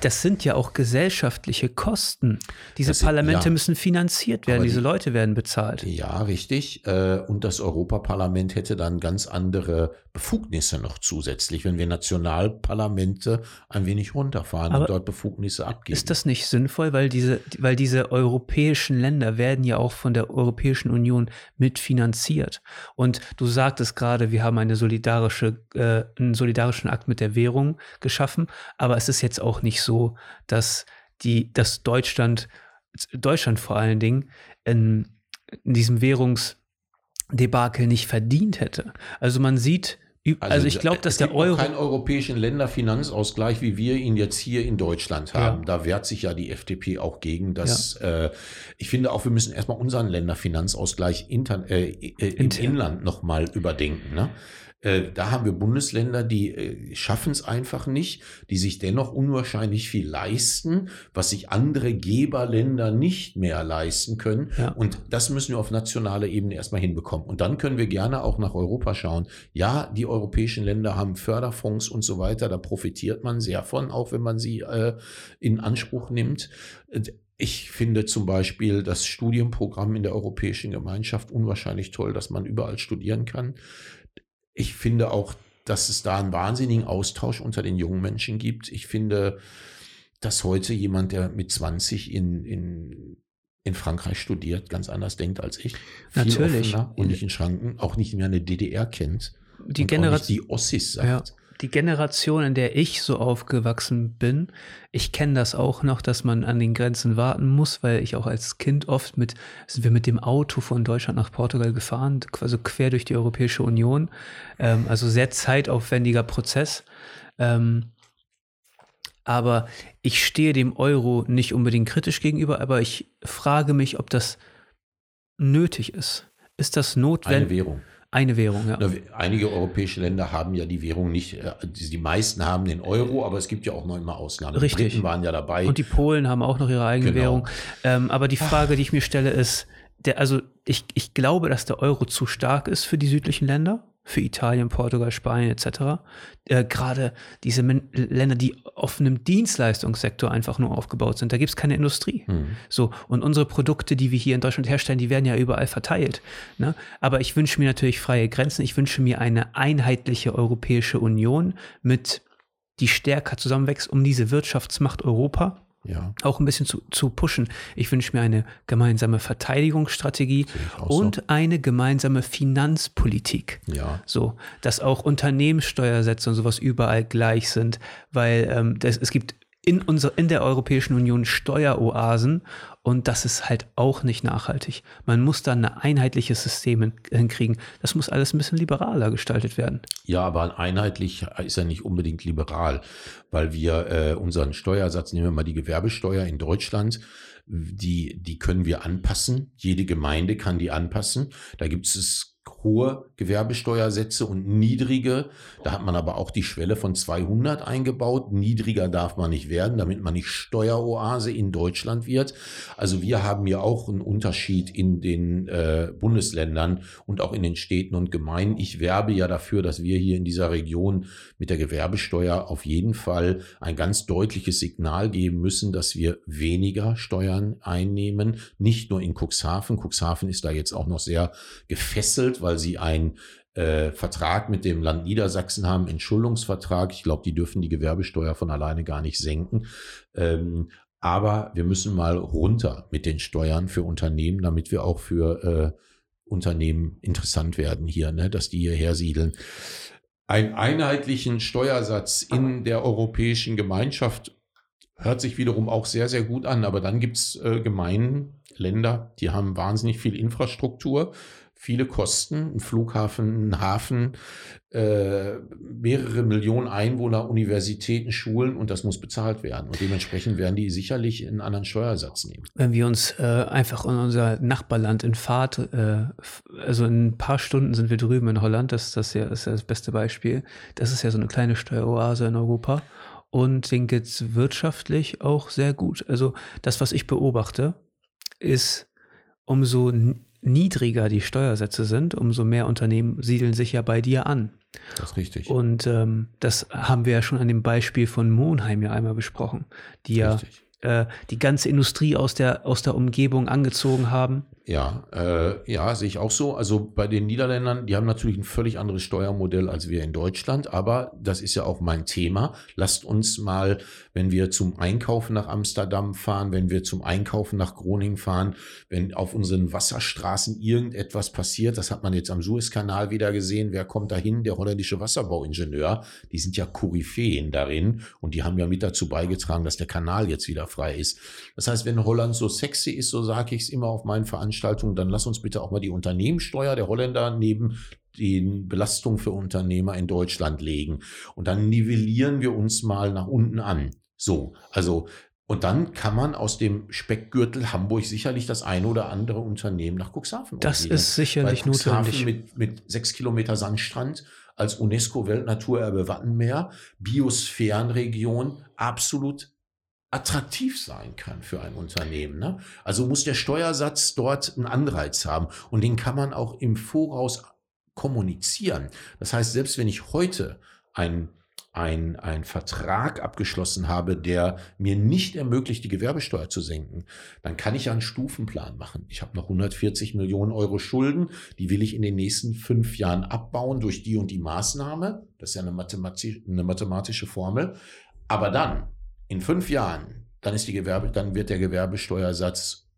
das sind ja auch gesellschaftliche Kosten. Diese das Parlamente ja. müssen finanziert werden, die, diese Leute werden bezahlt. Ja, richtig. Äh, und das Europaparlament hätte dann ganz andere Befugnisse noch zusätzlich, wenn wir Nationalparlamente ein wenig runterfahren Aber und dort Befugnisse abgeben. Ist das nicht sinnvoll, weil diese, weil diese europäischen Länder werden ja auch von der Europäischen Union mitfinanziert. Und du sagtest gerade, wir haben eine solidarische, äh, einen solidarischen Akt mit der Währung geschaffen, aber es ist jetzt auch nicht so, dass die, dass Deutschland, Deutschland vor allen Dingen in, in diesem Währungsdebakel nicht verdient hätte. Also man sieht, also, also, ich glaube, dass der Euro. keinen europäischen Länderfinanzausgleich, wie wir ihn jetzt hier in Deutschland haben. Ja. Da wehrt sich ja die FDP auch gegen. Dass, ja. äh, ich finde auch, wir müssen erstmal unseren Länderfinanzausgleich intern, äh, äh, im Inland nochmal überdenken. Ne? Äh, da haben wir Bundesländer, die äh, schaffen es einfach nicht, die sich dennoch unwahrscheinlich viel leisten, was sich andere Geberländer nicht mehr leisten können. Ja. Und das müssen wir auf nationaler Ebene erstmal hinbekommen. Und dann können wir gerne auch nach Europa schauen. Ja, die europäischen Länder haben Förderfonds und so weiter, da profitiert man sehr von, auch wenn man sie äh, in Anspruch nimmt. Ich finde zum Beispiel das Studienprogramm in der Europäischen Gemeinschaft unwahrscheinlich toll, dass man überall studieren kann. Ich finde auch, dass es da einen wahnsinnigen Austausch unter den jungen Menschen gibt. Ich finde, dass heute jemand, der mit 20 in, in, in Frankreich studiert, ganz anders denkt als ich. Natürlich. und nicht in Schranken, auch nicht mehr eine DDR kennt. Die Generation. Die Ossis sagt. Ja. Die Generation, in der ich so aufgewachsen bin, ich kenne das auch noch, dass man an den Grenzen warten muss, weil ich auch als Kind oft mit, sind wir mit dem Auto von Deutschland nach Portugal gefahren, also quer durch die Europäische Union. Ähm, also sehr zeitaufwendiger Prozess. Ähm, aber ich stehe dem Euro nicht unbedingt kritisch gegenüber, aber ich frage mich, ob das nötig ist. Ist das notwendig? Eine Währung. Eine Währung, ja. Einige europäische Länder haben ja die Währung nicht, äh, die meisten haben den Euro, aber es gibt ja auch noch immer Ausnahmen. Richtig. Die Briten waren ja dabei. Und die Polen haben auch noch ihre eigene genau. Währung. Ähm, aber die Frage, die ich mir stelle, ist, der, also ich, ich glaube, dass der Euro zu stark ist für die südlichen Länder für Italien, Portugal, Spanien etc. Äh, Gerade diese Men Länder, die auf einem Dienstleistungssektor einfach nur aufgebaut sind, da gibt es keine Industrie. Hm. So, und unsere Produkte, die wir hier in Deutschland herstellen, die werden ja überall verteilt. Ne? Aber ich wünsche mir natürlich freie Grenzen. Ich wünsche mir eine einheitliche Europäische Union mit die stärker zusammenwächst um diese Wirtschaftsmacht Europa ja. auch ein bisschen zu, zu pushen. Ich wünsche mir eine gemeinsame Verteidigungsstrategie und so. eine gemeinsame Finanzpolitik. Ja. So, dass auch Unternehmenssteuersätze und sowas überall gleich sind, weil ähm, das, es gibt in, unser, in der Europäischen Union Steueroasen und das ist halt auch nicht nachhaltig. Man muss da ein einheitliches System hinkriegen. Das muss alles ein bisschen liberaler gestaltet werden. Ja, aber einheitlich ist ja nicht unbedingt liberal, weil wir äh, unseren Steuersatz, nehmen wir mal die Gewerbesteuer in Deutschland, die, die können wir anpassen. Jede Gemeinde kann die anpassen. Da gibt es hohe Gewerbesteuersätze und niedrige. Da hat man aber auch die Schwelle von 200 eingebaut. Niedriger darf man nicht werden, damit man nicht Steueroase in Deutschland wird. Also wir haben ja auch einen Unterschied in den äh, Bundesländern und auch in den Städten und Gemeinden. Ich werbe ja dafür, dass wir hier in dieser Region mit der Gewerbesteuer auf jeden Fall ein ganz deutliches Signal geben müssen, dass wir weniger Steuern einnehmen. Nicht nur in Cuxhaven. Cuxhaven ist da jetzt auch noch sehr gefesselt, weil sie ein äh, Vertrag mit dem Land Niedersachsen haben, Entschuldungsvertrag. Ich glaube, die dürfen die Gewerbesteuer von alleine gar nicht senken. Ähm, aber wir müssen mal runter mit den Steuern für Unternehmen, damit wir auch für äh, Unternehmen interessant werden hier, ne, dass die hierher siedeln. Einen einheitlichen Steuersatz in der Europäischen Gemeinschaft hört sich wiederum auch sehr, sehr gut an. Aber dann gibt es äh, Gemeinden, Länder, die haben wahnsinnig viel Infrastruktur, viele Kosten, ein Flughafen, ein Hafen, äh, mehrere Millionen Einwohner, Universitäten, Schulen und das muss bezahlt werden. Und dementsprechend werden die sicherlich einen anderen Steuersatz nehmen. Wenn wir uns äh, einfach in unser Nachbarland in Fahrt, äh, also in ein paar Stunden sind wir drüben in Holland, das, das, ja, ist ja das beste Beispiel. Das ist ja so eine kleine Steueroase in Europa und denen geht es wirtschaftlich auch sehr gut. Also das, was ich beobachte, ist, umso niedriger die Steuersätze sind, umso mehr Unternehmen siedeln sich ja bei dir an. Das ist richtig. Und ähm, das haben wir ja schon an dem Beispiel von Monheim ja einmal besprochen, die ja äh, die ganze Industrie aus der, aus der Umgebung angezogen haben. Ja, äh, ja, sehe ich auch so. Also bei den Niederländern, die haben natürlich ein völlig anderes Steuermodell als wir in Deutschland, aber das ist ja auch mein Thema. Lasst uns mal, wenn wir zum Einkaufen nach Amsterdam fahren, wenn wir zum Einkaufen nach Groningen fahren, wenn auf unseren Wasserstraßen irgendetwas passiert, das hat man jetzt am Suezkanal wieder gesehen, wer kommt dahin? Der holländische Wasserbauingenieur. Die sind ja Koryphäen darin und die haben ja mit dazu beigetragen, dass der Kanal jetzt wieder frei ist. Das heißt, wenn Holland so sexy ist, so sage ich es immer auf meinen Veranstaltungen, Veranstaltung, dann lass uns bitte auch mal die Unternehmenssteuer der Holländer neben den Belastungen für Unternehmer in Deutschland legen. Und dann nivellieren wir uns mal nach unten an. So, also und dann kann man aus dem Speckgürtel Hamburg sicherlich das eine oder andere Unternehmen nach Cuxhaven Das umgehen. ist sicherlich Weil notwendig. Mit, mit sechs Kilometer Sandstrand als UNESCO-Weltnaturerbe Wattenmeer, Biosphärenregion, absolut attraktiv sein kann für ein Unternehmen. Ne? Also muss der Steuersatz dort einen Anreiz haben und den kann man auch im Voraus kommunizieren. Das heißt, selbst wenn ich heute ein ein, ein Vertrag abgeschlossen habe, der mir nicht ermöglicht, die Gewerbesteuer zu senken, dann kann ich einen Stufenplan machen. Ich habe noch 140 Millionen Euro Schulden, die will ich in den nächsten fünf Jahren abbauen durch die und die Maßnahme. Das ist ja eine, mathematische, eine mathematische Formel. Aber dann in fünf Jahren, dann ist die Gewerbe, dann wird der Gewerbesteuersatz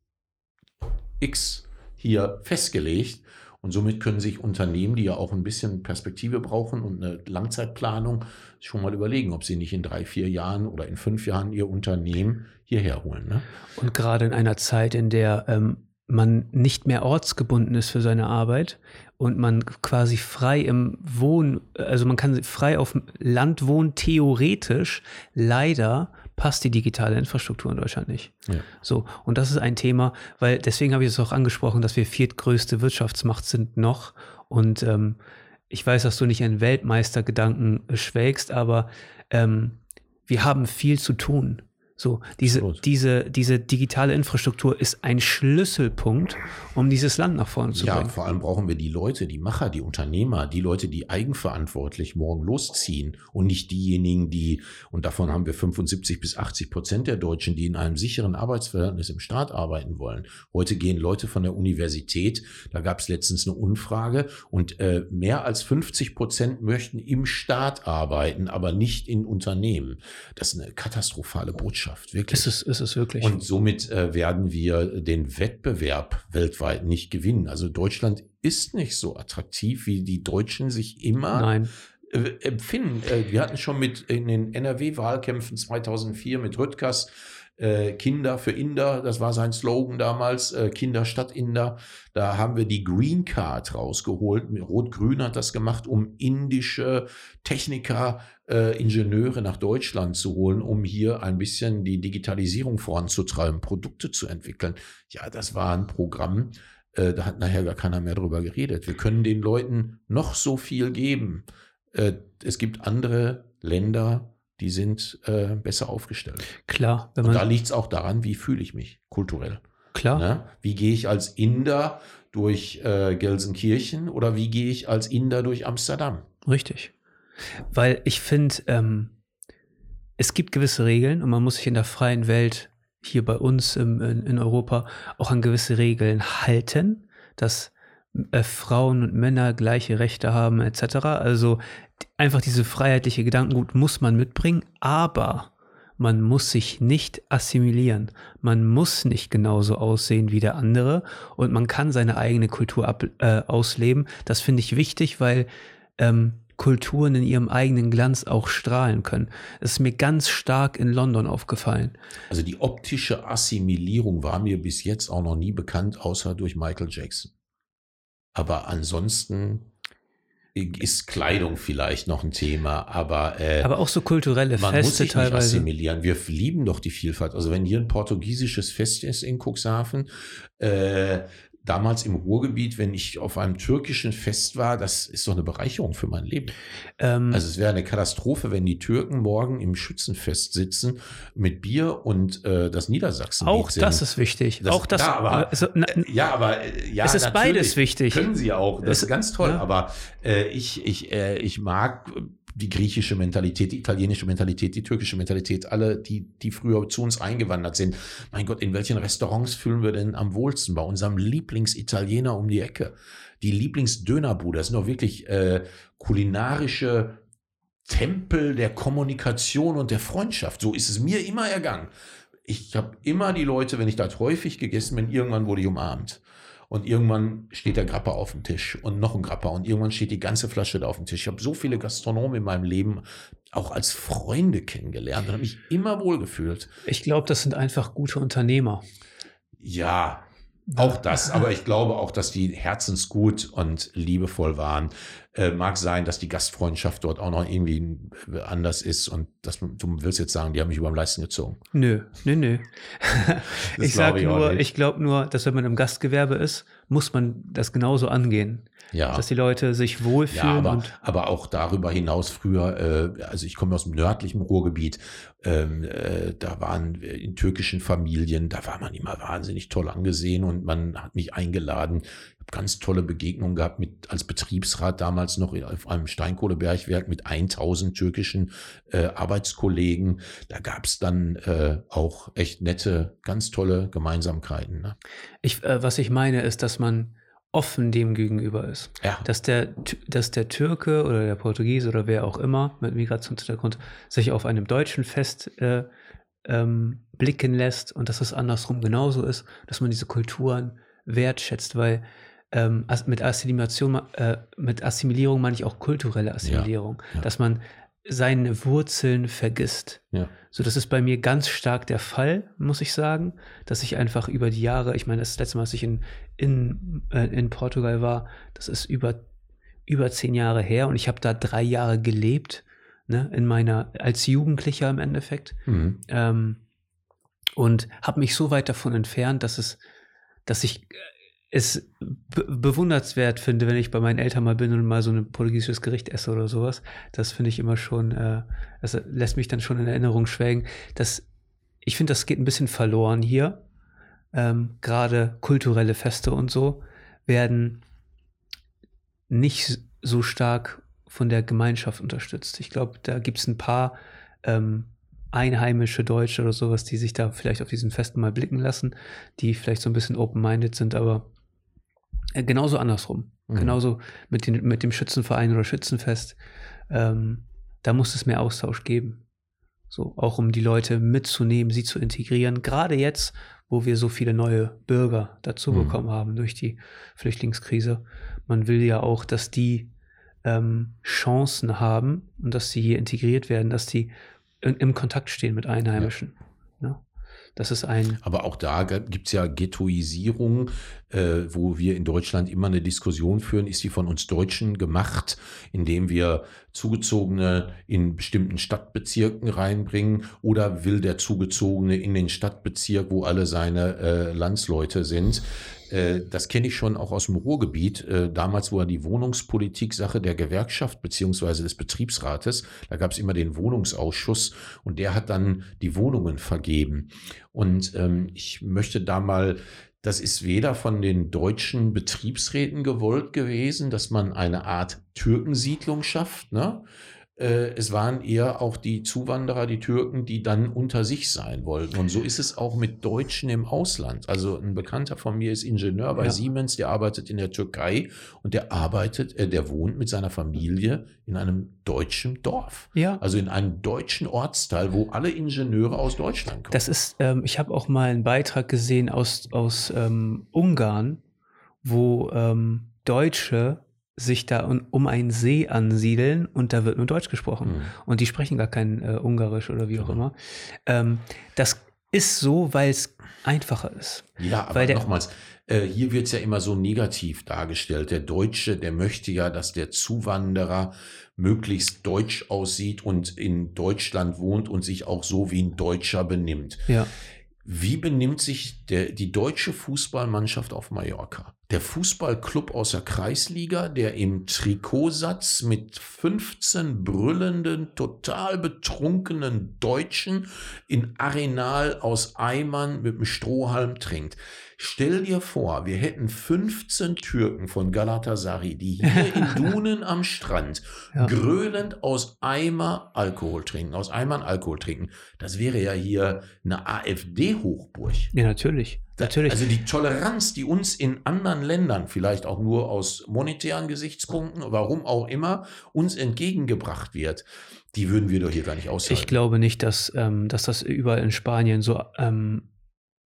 X hier festgelegt Und somit können sich Unternehmen, die ja auch ein bisschen Perspektive brauchen und eine Langzeitplanung, schon mal überlegen, ob sie nicht in drei, vier Jahren oder in fünf Jahren ihr Unternehmen hierher holen. Ne? Und gerade in einer Zeit, in der ähm, man nicht mehr ortsgebunden ist für seine Arbeit und man quasi frei im Wohnen, also man kann frei auf dem Land wohnen, theoretisch. Leider passt die digitale Infrastruktur in Deutschland nicht. Ja. So, und das ist ein Thema, weil deswegen habe ich es auch angesprochen, dass wir viertgrößte Wirtschaftsmacht sind noch. Und ähm, ich weiß, dass du nicht an Weltmeistergedanken schwelgst, aber ähm, wir haben viel zu tun. So, diese, diese, diese digitale Infrastruktur ist ein Schlüsselpunkt, um dieses Land nach vorne zu ja, bringen. Ja, vor allem brauchen wir die Leute, die Macher, die Unternehmer, die Leute, die eigenverantwortlich morgen losziehen und nicht diejenigen, die, und davon haben wir 75 bis 80 Prozent der Deutschen, die in einem sicheren Arbeitsverhältnis im Staat arbeiten wollen. Heute gehen Leute von der Universität, da gab es letztens eine Umfrage und äh, mehr als 50 Prozent möchten im Staat arbeiten, aber nicht in Unternehmen. Das ist eine katastrophale Botschaft. Wirtschaft, wirklich. Ist es, ist es wirklich. Und somit äh, werden wir den Wettbewerb weltweit nicht gewinnen. Also Deutschland ist nicht so attraktiv, wie die Deutschen sich immer Nein. Äh, empfinden. Äh, wir hatten schon mit in den NRW-Wahlkämpfen 2004 mit Rüttgers äh, Kinder für Inder, das war sein Slogan damals, äh, Kinder statt Inder. Da haben wir die Green Card rausgeholt. Rot-Grün hat das gemacht, um indische Techniker, äh, Ingenieure nach Deutschland zu holen, um hier ein bisschen die Digitalisierung voranzutreiben, Produkte zu entwickeln. Ja, das war ein Programm, äh, da hat nachher gar keiner mehr drüber geredet. Wir können den Leuten noch so viel geben. Äh, es gibt andere Länder, die sind äh, besser aufgestellt. Klar. Wenn man Und da liegt es auch daran, wie fühle ich mich kulturell. Klar. Ne? Wie gehe ich als Inder durch äh, Gelsenkirchen oder wie gehe ich als Inder durch Amsterdam? Richtig. Weil ich finde, ähm, es gibt gewisse Regeln und man muss sich in der freien Welt hier bei uns im, in, in Europa auch an gewisse Regeln halten, dass äh, Frauen und Männer gleiche Rechte haben etc. Also einfach diese freiheitliche Gedankengut muss man mitbringen, aber man muss sich nicht assimilieren. Man muss nicht genauso aussehen wie der andere und man kann seine eigene Kultur ab, äh, ausleben. Das finde ich wichtig, weil ähm, Kulturen in ihrem eigenen Glanz auch strahlen können. Das ist mir ganz stark in London aufgefallen. Also die optische Assimilierung war mir bis jetzt auch noch nie bekannt, außer durch Michael Jackson. Aber ansonsten ist Kleidung vielleicht noch ein Thema, aber äh, aber auch so kulturelle man Feste muss sich teilweise. Nicht assimilieren. Wir lieben doch die Vielfalt. Also wenn hier ein portugiesisches Fest ist in Cuxhaven, äh, damals im Ruhrgebiet, wenn ich auf einem türkischen Fest war, das ist doch eine Bereicherung für mein Leben. Ähm, also es wäre eine Katastrophe, wenn die Türken morgen im Schützenfest sitzen mit Bier und äh, das Niedersachsen. Auch das ist wichtig. Das, auch das. Ja, aber, also, na, äh, ja, aber äh, ja, es ist beides wichtig. Können sie auch. Das es, ist ganz toll. Ja. Aber äh, ich, ich, äh, ich mag die griechische Mentalität, die italienische Mentalität, die türkische Mentalität, alle, die, die früher zu uns eingewandert sind. Mein Gott, in welchen Restaurants fühlen wir denn am wohlsten? Bei unserem Lieblingsitaliener um die Ecke. Die Lieblingsdönerbude, das sind doch wirklich äh, kulinarische Tempel der Kommunikation und der Freundschaft. So ist es mir immer ergangen. Ich habe immer die Leute, wenn ich dort häufig gegessen bin, irgendwann wurde ich umarmt. Und irgendwann steht der Grappa auf dem Tisch und noch ein Grappa und irgendwann steht die ganze Flasche da auf dem Tisch. Ich habe so viele Gastronomen in meinem Leben auch als Freunde kennengelernt und habe mich immer wohlgefühlt. Ich glaube, das sind einfach gute Unternehmer. Ja, auch das, aber ich glaube auch, dass die herzensgut und liebevoll waren. Äh, mag sein, dass die Gastfreundschaft dort auch noch irgendwie anders ist und das, du willst jetzt sagen, die haben mich über den Leisten gezogen. Nö, nö, nö. ich sage nur, ich glaube nur, dass wenn man im Gastgewerbe ist, muss man das genauso angehen. Ja. Dass die Leute sich wohlfühlen. Ja, aber, aber auch darüber hinaus früher, äh, also ich komme aus dem nördlichen Ruhrgebiet, ähm, äh, da waren in türkischen Familien, da war man immer wahnsinnig toll angesehen und man hat mich eingeladen. Ganz tolle Begegnungen gehabt mit als Betriebsrat damals noch auf einem Steinkohlebergwerk mit 1000 türkischen äh, Arbeitskollegen. Da gab es dann äh, auch echt nette, ganz tolle Gemeinsamkeiten. Ne? Ich, äh, was ich meine, ist, dass man offen dem gegenüber ist. Ja. Dass, der, dass der Türke oder der Portugiese oder wer auch immer mit Migrationshintergrund sich auf einem deutschen Fest äh, ähm, blicken lässt und dass es andersrum genauso ist, dass man diese Kulturen wertschätzt, weil ähm, mit Assimilation, äh, mit Assimilierung meine ich auch kulturelle Assimilierung, ja, ja. dass man seine Wurzeln vergisst. Ja. So, das ist bei mir ganz stark der Fall, muss ich sagen, dass ich einfach über die Jahre, ich meine, das letzte Mal, als ich in, in, äh, in Portugal war, das ist über, über zehn Jahre her und ich habe da drei Jahre gelebt, ne, in meiner, als Jugendlicher im Endeffekt. Mhm. Ähm, und habe mich so weit davon entfernt, dass es, dass ich es be bewundernswert finde, wenn ich bei meinen Eltern mal bin und mal so ein portugiesisches Gericht esse oder sowas. Das finde ich immer schon, äh, das lässt mich dann schon in Erinnerung schwelgen. Das, ich finde, das geht ein bisschen verloren hier. Ähm, Gerade kulturelle Feste und so werden nicht so stark von der Gemeinschaft unterstützt. Ich glaube, da gibt es ein paar ähm, einheimische Deutsche oder sowas, die sich da vielleicht auf diesen Festen mal blicken lassen, die vielleicht so ein bisschen open-minded sind, aber äh, genauso andersrum. Mhm. Genauso mit, den, mit dem Schützenverein oder Schützenfest. Ähm, da muss es mehr Austausch geben. So, auch um die Leute mitzunehmen, sie zu integrieren. Gerade jetzt, wo wir so viele neue Bürger dazu mhm. bekommen haben durch die Flüchtlingskrise. Man will ja auch, dass die ähm, Chancen haben und dass sie hier integriert werden, dass die in, im Kontakt stehen mit Einheimischen. Ja. Ne? Das ist ein. Aber auch da gibt es ja Ghettoisierung, äh, wo wir in Deutschland immer eine Diskussion führen, ist die von uns Deutschen gemacht, indem wir Zugezogene in bestimmten Stadtbezirken reinbringen oder will der Zugezogene in den Stadtbezirk, wo alle seine äh, Landsleute sind. Äh, das kenne ich schon auch aus dem Ruhrgebiet. Äh, damals war die Wohnungspolitik Sache der Gewerkschaft beziehungsweise des Betriebsrates. Da gab es immer den Wohnungsausschuss und der hat dann die Wohnungen vergeben. Und ähm, ich möchte da mal das ist weder von den deutschen Betriebsräten gewollt gewesen, dass man eine Art Türkensiedlung schafft, ne? Äh, es waren eher auch die Zuwanderer, die Türken, die dann unter sich sein wollten. Und so ist es auch mit Deutschen im Ausland. Also ein Bekannter von mir ist Ingenieur bei ja. Siemens, der arbeitet in der Türkei und der arbeitet, äh, der wohnt mit seiner Familie in einem deutschen Dorf. Ja. Also in einem deutschen Ortsteil, wo alle Ingenieure aus Deutschland kommen. Das ist, ähm, ich habe auch mal einen Beitrag gesehen aus, aus ähm, Ungarn, wo ähm, Deutsche sich da um einen See ansiedeln und da wird nur Deutsch gesprochen. Mhm. Und die sprechen gar kein äh, Ungarisch oder wie auch immer. Ähm, das ist so, weil es einfacher ist. Ja, aber nochmals, äh, hier wird es ja immer so negativ dargestellt. Der Deutsche, der möchte ja, dass der Zuwanderer möglichst deutsch aussieht und in Deutschland wohnt und sich auch so wie ein Deutscher benimmt. Ja. Wie benimmt sich der, die deutsche Fußballmannschaft auf Mallorca? Der Fußballclub aus der Kreisliga, der im Trikotsatz mit 15 brüllenden, total betrunkenen Deutschen in Arenal aus Eimern mit dem Strohhalm trinkt. Stell dir vor, wir hätten 15 Türken von Galatasaray, die hier in Dunen am Strand ja. grölend aus Eimer Alkohol trinken, aus Eimern Alkohol trinken. Das wäre ja hier eine AfD-Hochburg. Ja, natürlich. Natürlich. Also die Toleranz, die uns in anderen Ländern, vielleicht auch nur aus monetären Gesichtspunkten, warum auch immer, uns entgegengebracht wird, die würden wir doch hier gar nicht aushalten. Ich glaube nicht, dass, ähm, dass das überall in Spanien so ähm,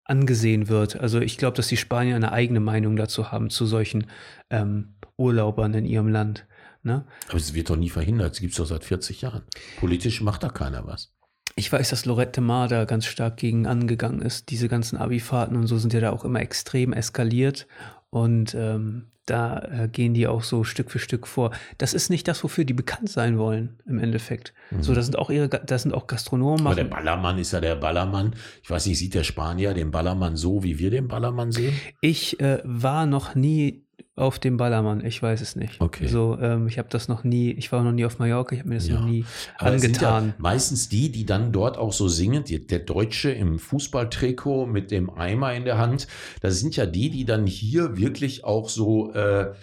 angesehen wird. Also ich glaube, dass die Spanier eine eigene Meinung dazu haben, zu solchen ähm, Urlaubern in ihrem Land. Ne? Aber es wird doch nie verhindert. Es gibt es doch seit 40 Jahren. Politisch macht da keiner was. Ich weiß, dass Lorette Mar da ganz stark gegen angegangen ist. Diese ganzen Abifahrten und so sind ja da auch immer extrem eskaliert. Und ähm, da äh, gehen die auch so Stück für Stück vor. Das ist nicht das, wofür die bekannt sein wollen, im Endeffekt. Mhm. So, da sind auch ihre, da sind auch Gastronomen. Aber der Ballermann ist ja der Ballermann. Ich weiß nicht, sieht der Spanier den Ballermann so, wie wir den Ballermann sehen? Ich äh, war noch nie auf dem Ballermann, ich weiß es nicht. Okay. So, ähm, ich habe das noch nie, ich war noch nie auf Mallorca, ich habe mir das ja. noch nie Aber angetan. Ja meistens die, die dann dort auch so singen, die, der Deutsche im Fußballtrikot mit dem Eimer in der Hand, das sind ja die, die dann hier wirklich auch so äh,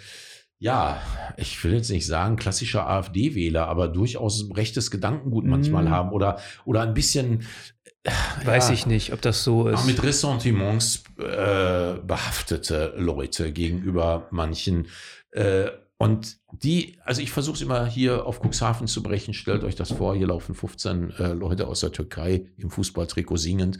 ja, ich will jetzt nicht sagen klassischer AfD-Wähler, aber durchaus rechtes Gedankengut manchmal mm. haben oder, oder ein bisschen Weiß ja, ich nicht, ob das so ist. Mit Ressentiments äh, behaftete Leute gegenüber manchen. Äh, Und die, also ich versuche es immer hier auf Cuxhaven zu brechen. Stellt euch das vor, hier laufen 15 äh, Leute aus der Türkei im Fußballtrikot singend,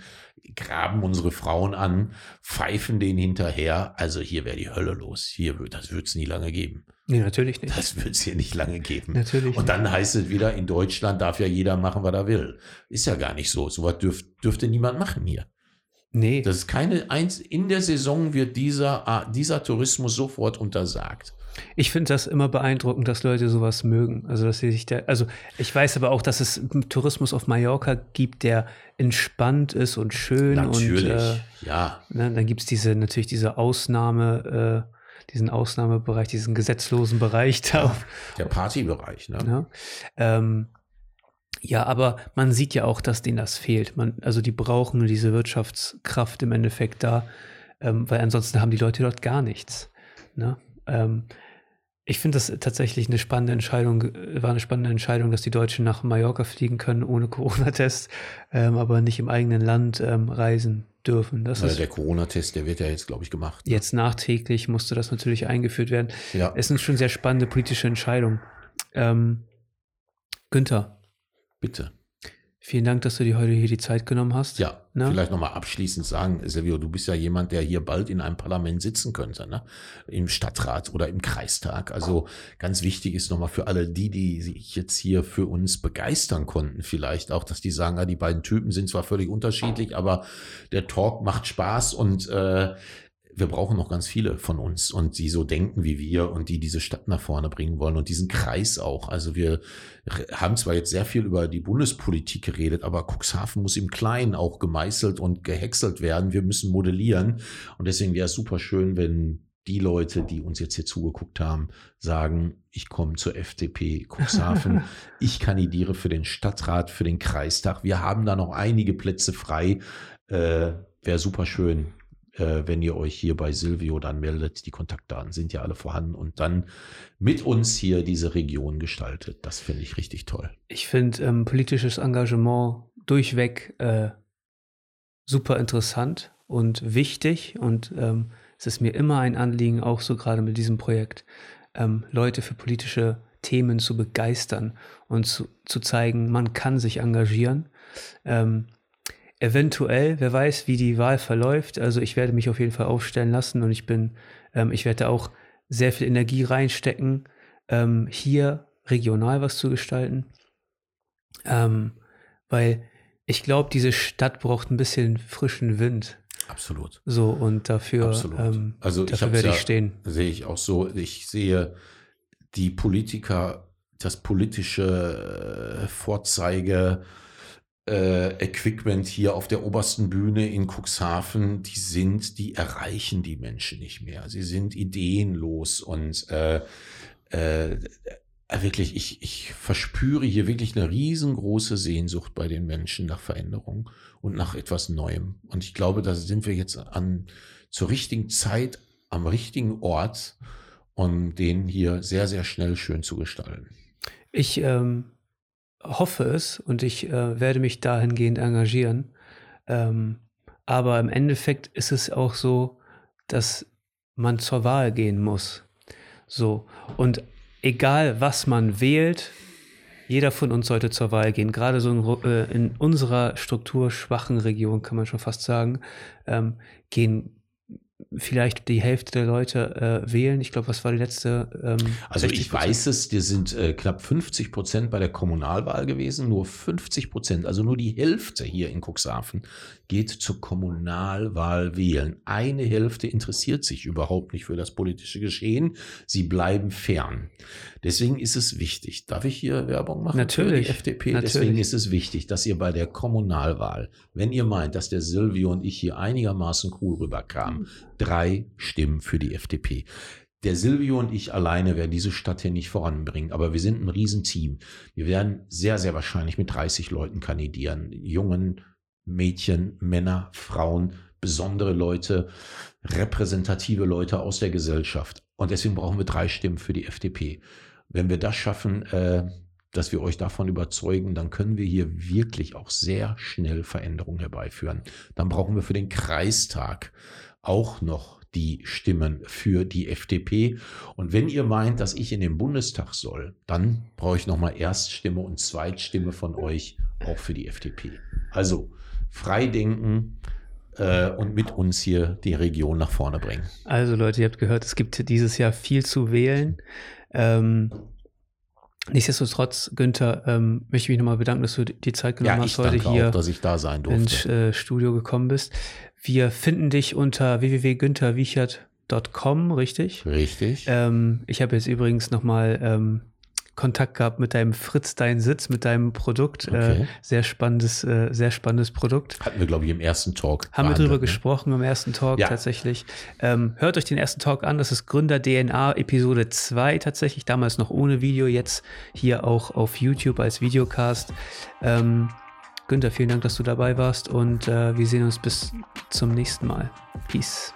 graben unsere Frauen an, pfeifen denen hinterher. Also hier wäre die Hölle los. Hier, das wird es nie lange geben. Nee, natürlich nicht. Das wird es hier nicht lange geben. Natürlich. Und dann heißt es wieder, in Deutschland darf ja jeder machen, was er will. Ist ja gar nicht so. So was dürf, dürfte niemand machen hier. Nee. Das ist keine eins, in der Saison wird dieser, dieser Tourismus sofort untersagt. Ich finde das immer beeindruckend, dass Leute sowas mögen. Also, dass sie sich da, also ich weiß aber auch, dass es Tourismus auf Mallorca gibt, der entspannt ist und schön. Natürlich, und, äh, ja. Ne, dann gibt es diese, natürlich diese Ausnahme, äh, diesen Ausnahmebereich, diesen gesetzlosen Bereich da. Ja, der Partybereich, ne? ne? Ähm, ja, aber man sieht ja auch, dass denen das fehlt. Man, also die brauchen diese Wirtschaftskraft im Endeffekt da, ähm, weil ansonsten haben die Leute dort gar nichts. Ne? Ähm, ich finde das tatsächlich eine spannende Entscheidung, war eine spannende Entscheidung, dass die Deutschen nach Mallorca fliegen können ohne Corona-Test, ähm, aber nicht im eigenen Land ähm, reisen dürfen. Das ist der Corona-Test, der wird ja jetzt, glaube ich, gemacht. Ne? Jetzt nachträglich musste das natürlich eingeführt werden. Ja. Es sind schon sehr spannende politische Entscheidungen. Ähm, Günther, Bitte. Vielen Dank, dass du dir heute hier die Zeit genommen hast. Ja, ne? vielleicht nochmal abschließend sagen, Silvio, du bist ja jemand, der hier bald in einem Parlament sitzen könnte, ne? im Stadtrat oder im Kreistag. Also ganz wichtig ist nochmal für alle die, die sich jetzt hier für uns begeistern konnten, vielleicht auch, dass die sagen, ja, die beiden Typen sind zwar völlig unterschiedlich, aber der Talk macht Spaß und äh, wir brauchen noch ganz viele von uns und die so denken wie wir und die diese Stadt nach vorne bringen wollen und diesen Kreis auch. Also wir haben zwar jetzt sehr viel über die Bundespolitik geredet, aber Cuxhaven muss im Kleinen auch gemeißelt und gehäckselt werden. Wir müssen modellieren und deswegen wäre es super schön, wenn die Leute, die uns jetzt hier zugeguckt haben, sagen, ich komme zur FDP Cuxhaven, ich kandidiere für den Stadtrat, für den Kreistag. Wir haben da noch einige Plätze frei. Äh, wäre super schön äh, wenn ihr euch hier bei Silvio dann meldet. Die Kontaktdaten sind ja alle vorhanden und dann mit uns hier diese Region gestaltet. Das finde ich richtig toll. Ich finde ähm, politisches Engagement durchweg äh, super interessant und wichtig und ähm, es ist mir immer ein Anliegen, auch so gerade mit diesem Projekt, ähm, Leute für politische Themen zu begeistern und zu, zu zeigen, man kann sich engagieren. Ähm, eventuell, wer weiß, wie die Wahl verläuft. Also ich werde mich auf jeden Fall aufstellen lassen und ich bin, ähm, ich werde auch sehr viel Energie reinstecken, ähm, hier regional was zu gestalten. Ähm, weil ich glaube, diese Stadt braucht ein bisschen frischen Wind. Absolut. So, und dafür. Ähm, also dafür ich werde ja, ich stehen. Sehe ich auch so. Ich sehe die Politiker, das politische äh, Vorzeige, äh, Equipment hier auf der obersten Bühne in Cuxhaven, die sind, die erreichen die Menschen nicht mehr. Sie sind ideenlos und äh, äh, wirklich, ich, ich verspüre hier wirklich eine riesengroße Sehnsucht bei den Menschen nach Veränderung und nach etwas Neuem. Und ich glaube, da sind wir jetzt an zur richtigen Zeit am richtigen Ort, um den hier sehr, sehr schnell schön zu gestalten. Ich ähm, hoffe es und ich äh, werde mich dahingehend engagieren. Ähm, aber im Endeffekt ist es auch so, dass man zur Wahl gehen muss. So. Und egal, was man wählt, jeder von uns sollte zur Wahl gehen. Gerade so in, äh, in unserer strukturschwachen Region, kann man schon fast sagen, ähm, gehen vielleicht die Hälfte der Leute äh, wählen. Ich glaube, was war die letzte? Ähm, also ich weiß es, die sind äh, knapp 50 Prozent bei der Kommunalwahl gewesen, nur 50 Prozent, also nur die Hälfte hier in Cuxhaven geht zur Kommunalwahl wählen. Eine Hälfte interessiert sich überhaupt nicht für das politische Geschehen. Sie bleiben fern. Deswegen ist es wichtig. Darf ich hier Werbung machen Natürlich. für die FDP? Natürlich. Deswegen ist es wichtig, dass ihr bei der Kommunalwahl, wenn ihr meint, dass der Silvio und ich hier einigermaßen cool rüberkamen, drei Stimmen für die FDP. Der Silvio und ich alleine werden diese Stadt hier nicht voranbringen, aber wir sind ein Riesenteam. Wir werden sehr, sehr wahrscheinlich mit 30 Leuten kandidieren. Jungen, Mädchen, Männer, Frauen, besondere Leute, repräsentative Leute aus der Gesellschaft. Und deswegen brauchen wir drei Stimmen für die FDP. Wenn wir das schaffen, äh, dass wir euch davon überzeugen, dann können wir hier wirklich auch sehr schnell Veränderungen herbeiführen. Dann brauchen wir für den Kreistag auch noch die Stimmen für die FDP. Und wenn ihr meint, dass ich in den Bundestag soll, dann brauche ich nochmal Erststimme und Zweitstimme von euch auch für die FDP. Also frei denken äh, und mit uns hier die Region nach vorne bringen. Also Leute, ihr habt gehört, es gibt dieses Jahr viel zu wählen. Ähm, nichtsdestotrotz, Günther, ähm, möchte ich mich nochmal bedanken, dass du die Zeit genommen Ja, hast, heute hier auch, dass ich da sein durfte. ins äh, Studio gekommen bist. Wir finden dich unter www.güntherwiechert.com, richtig? Richtig. Ähm, ich habe jetzt übrigens nochmal ähm, Kontakt gehabt mit deinem Fritz, dein Sitz, mit deinem Produkt. Äh, Okay. sehr spannendes, äh, sehr spannendes Produkt. Hatten wir, glaube ich, im ersten Talk. Haben wir drüber ne? gesprochen im ersten Talk Ja. tatsächlich. Ähm, hört euch den ersten Talk an. Das ist Gründer DNA Episode 2 tatsächlich. Damals noch ohne Video, jetzt hier auch auf YouTube als Videocast. Ähm, Günther, vielen Dank, dass du dabei warst und äh, wir sehen uns bis zum nächsten Mal. Peace.